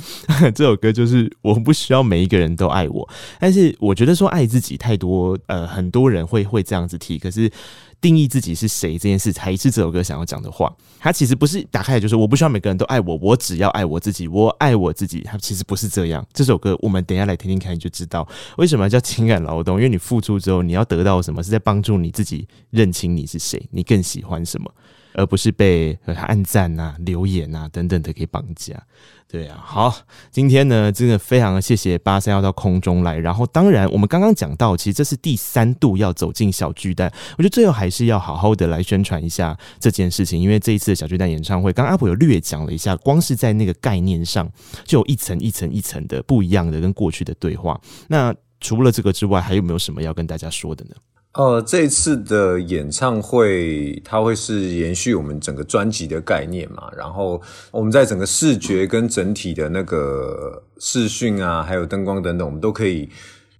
这首歌就是我不需要每一个人都爱我，但是我觉得说爱自己太多呃很。很多人会会这样子提，可是定义自己是谁这件事才是这首歌想要讲的话。它其实不是打开来就是我不需要每个人都爱我，我只要爱我自己，我爱我自己。它其实不是这样。这首歌我们等下来听听看，你就知道为什么叫情感劳动。因为你付出之后，你要得到什么？是在帮助你自己认清你是谁，你更喜欢什么，而不是被暗赞啊、留言啊等等的给绑架。对啊，好，今天呢，真的非常谢谢八三夭到空中来。然后，当然，我们刚刚讲到，其实这是第三度要走进小巨蛋，我觉得最后还是要好好的来宣传一下这件事情，因为这一次的小巨蛋演唱会，刚刚阿普有略讲了一下，光是在那个概念上，就有一层一层一层的不一样的跟过去的对话。那除了这个之外，还有没有什么要跟大家说的呢？呃，这次的演唱会，它会是延续我们整个专辑的概念嘛。然后我们在整个视觉跟整体的那个视讯啊，还有灯光等等，我们都可以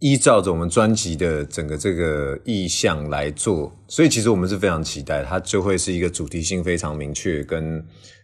依照着我们专辑的整个这个意向来做。所以其实我们是非常期待，它就会是一个主题性非常明确，跟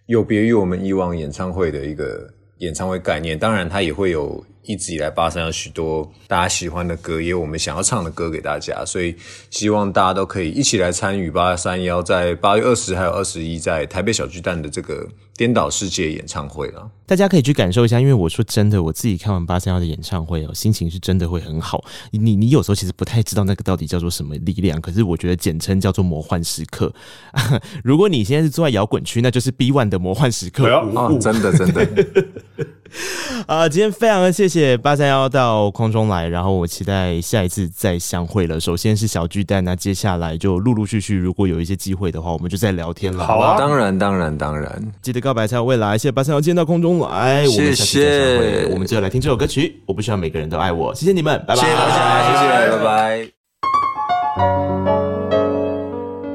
有别于我们以往演唱会的一个演唱会概念。当然，它也会有一直以来八三夭许多大家喜欢的歌，也有我们想要唱的歌给大家，所以希望大家都可以一起来参与八三幺在八月二十还有二十一在台北小巨蛋的这个颠倒世界演唱会了。大家可以去感受一下，因为我说真的，我自己看完八三幺的演唱会哦，心情是真的会很好。你你有时候其实不太知道那个到底叫做什么力量，可是我觉得简称叫做魔幻时刻。如果你现在是坐在摇滚区，那就是 B One 的魔幻时刻。哦，真的真的。啊，今天非常的谢谢八三夭到空中来，然后我期待下一次再相会了。首先是小巨蛋，那接下来就陆陆续续，如果有一些机会的话，我们就再聊天了。好啊，当然当然当然，记得告白才有未来。谢谢八三夭，今天到空中来，谢谢。我们下次再相会。我们最后来听这首歌曲，我不希望每个人都爱我。谢谢你们，拜拜，谢谢大家，谢谢，拜拜。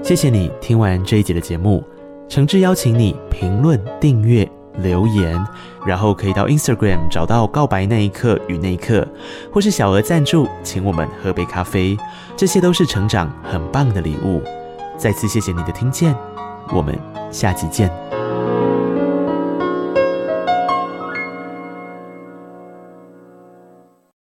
谢谢你听完这一集的节目，诚挚邀请你评论、订阅。留言，然后可以到 Instagram 找到告白那一刻与那一刻，或是小额赞助，请我们喝杯咖啡，这些都是成长很棒的礼物。再次谢谢你的听见，我们下集见。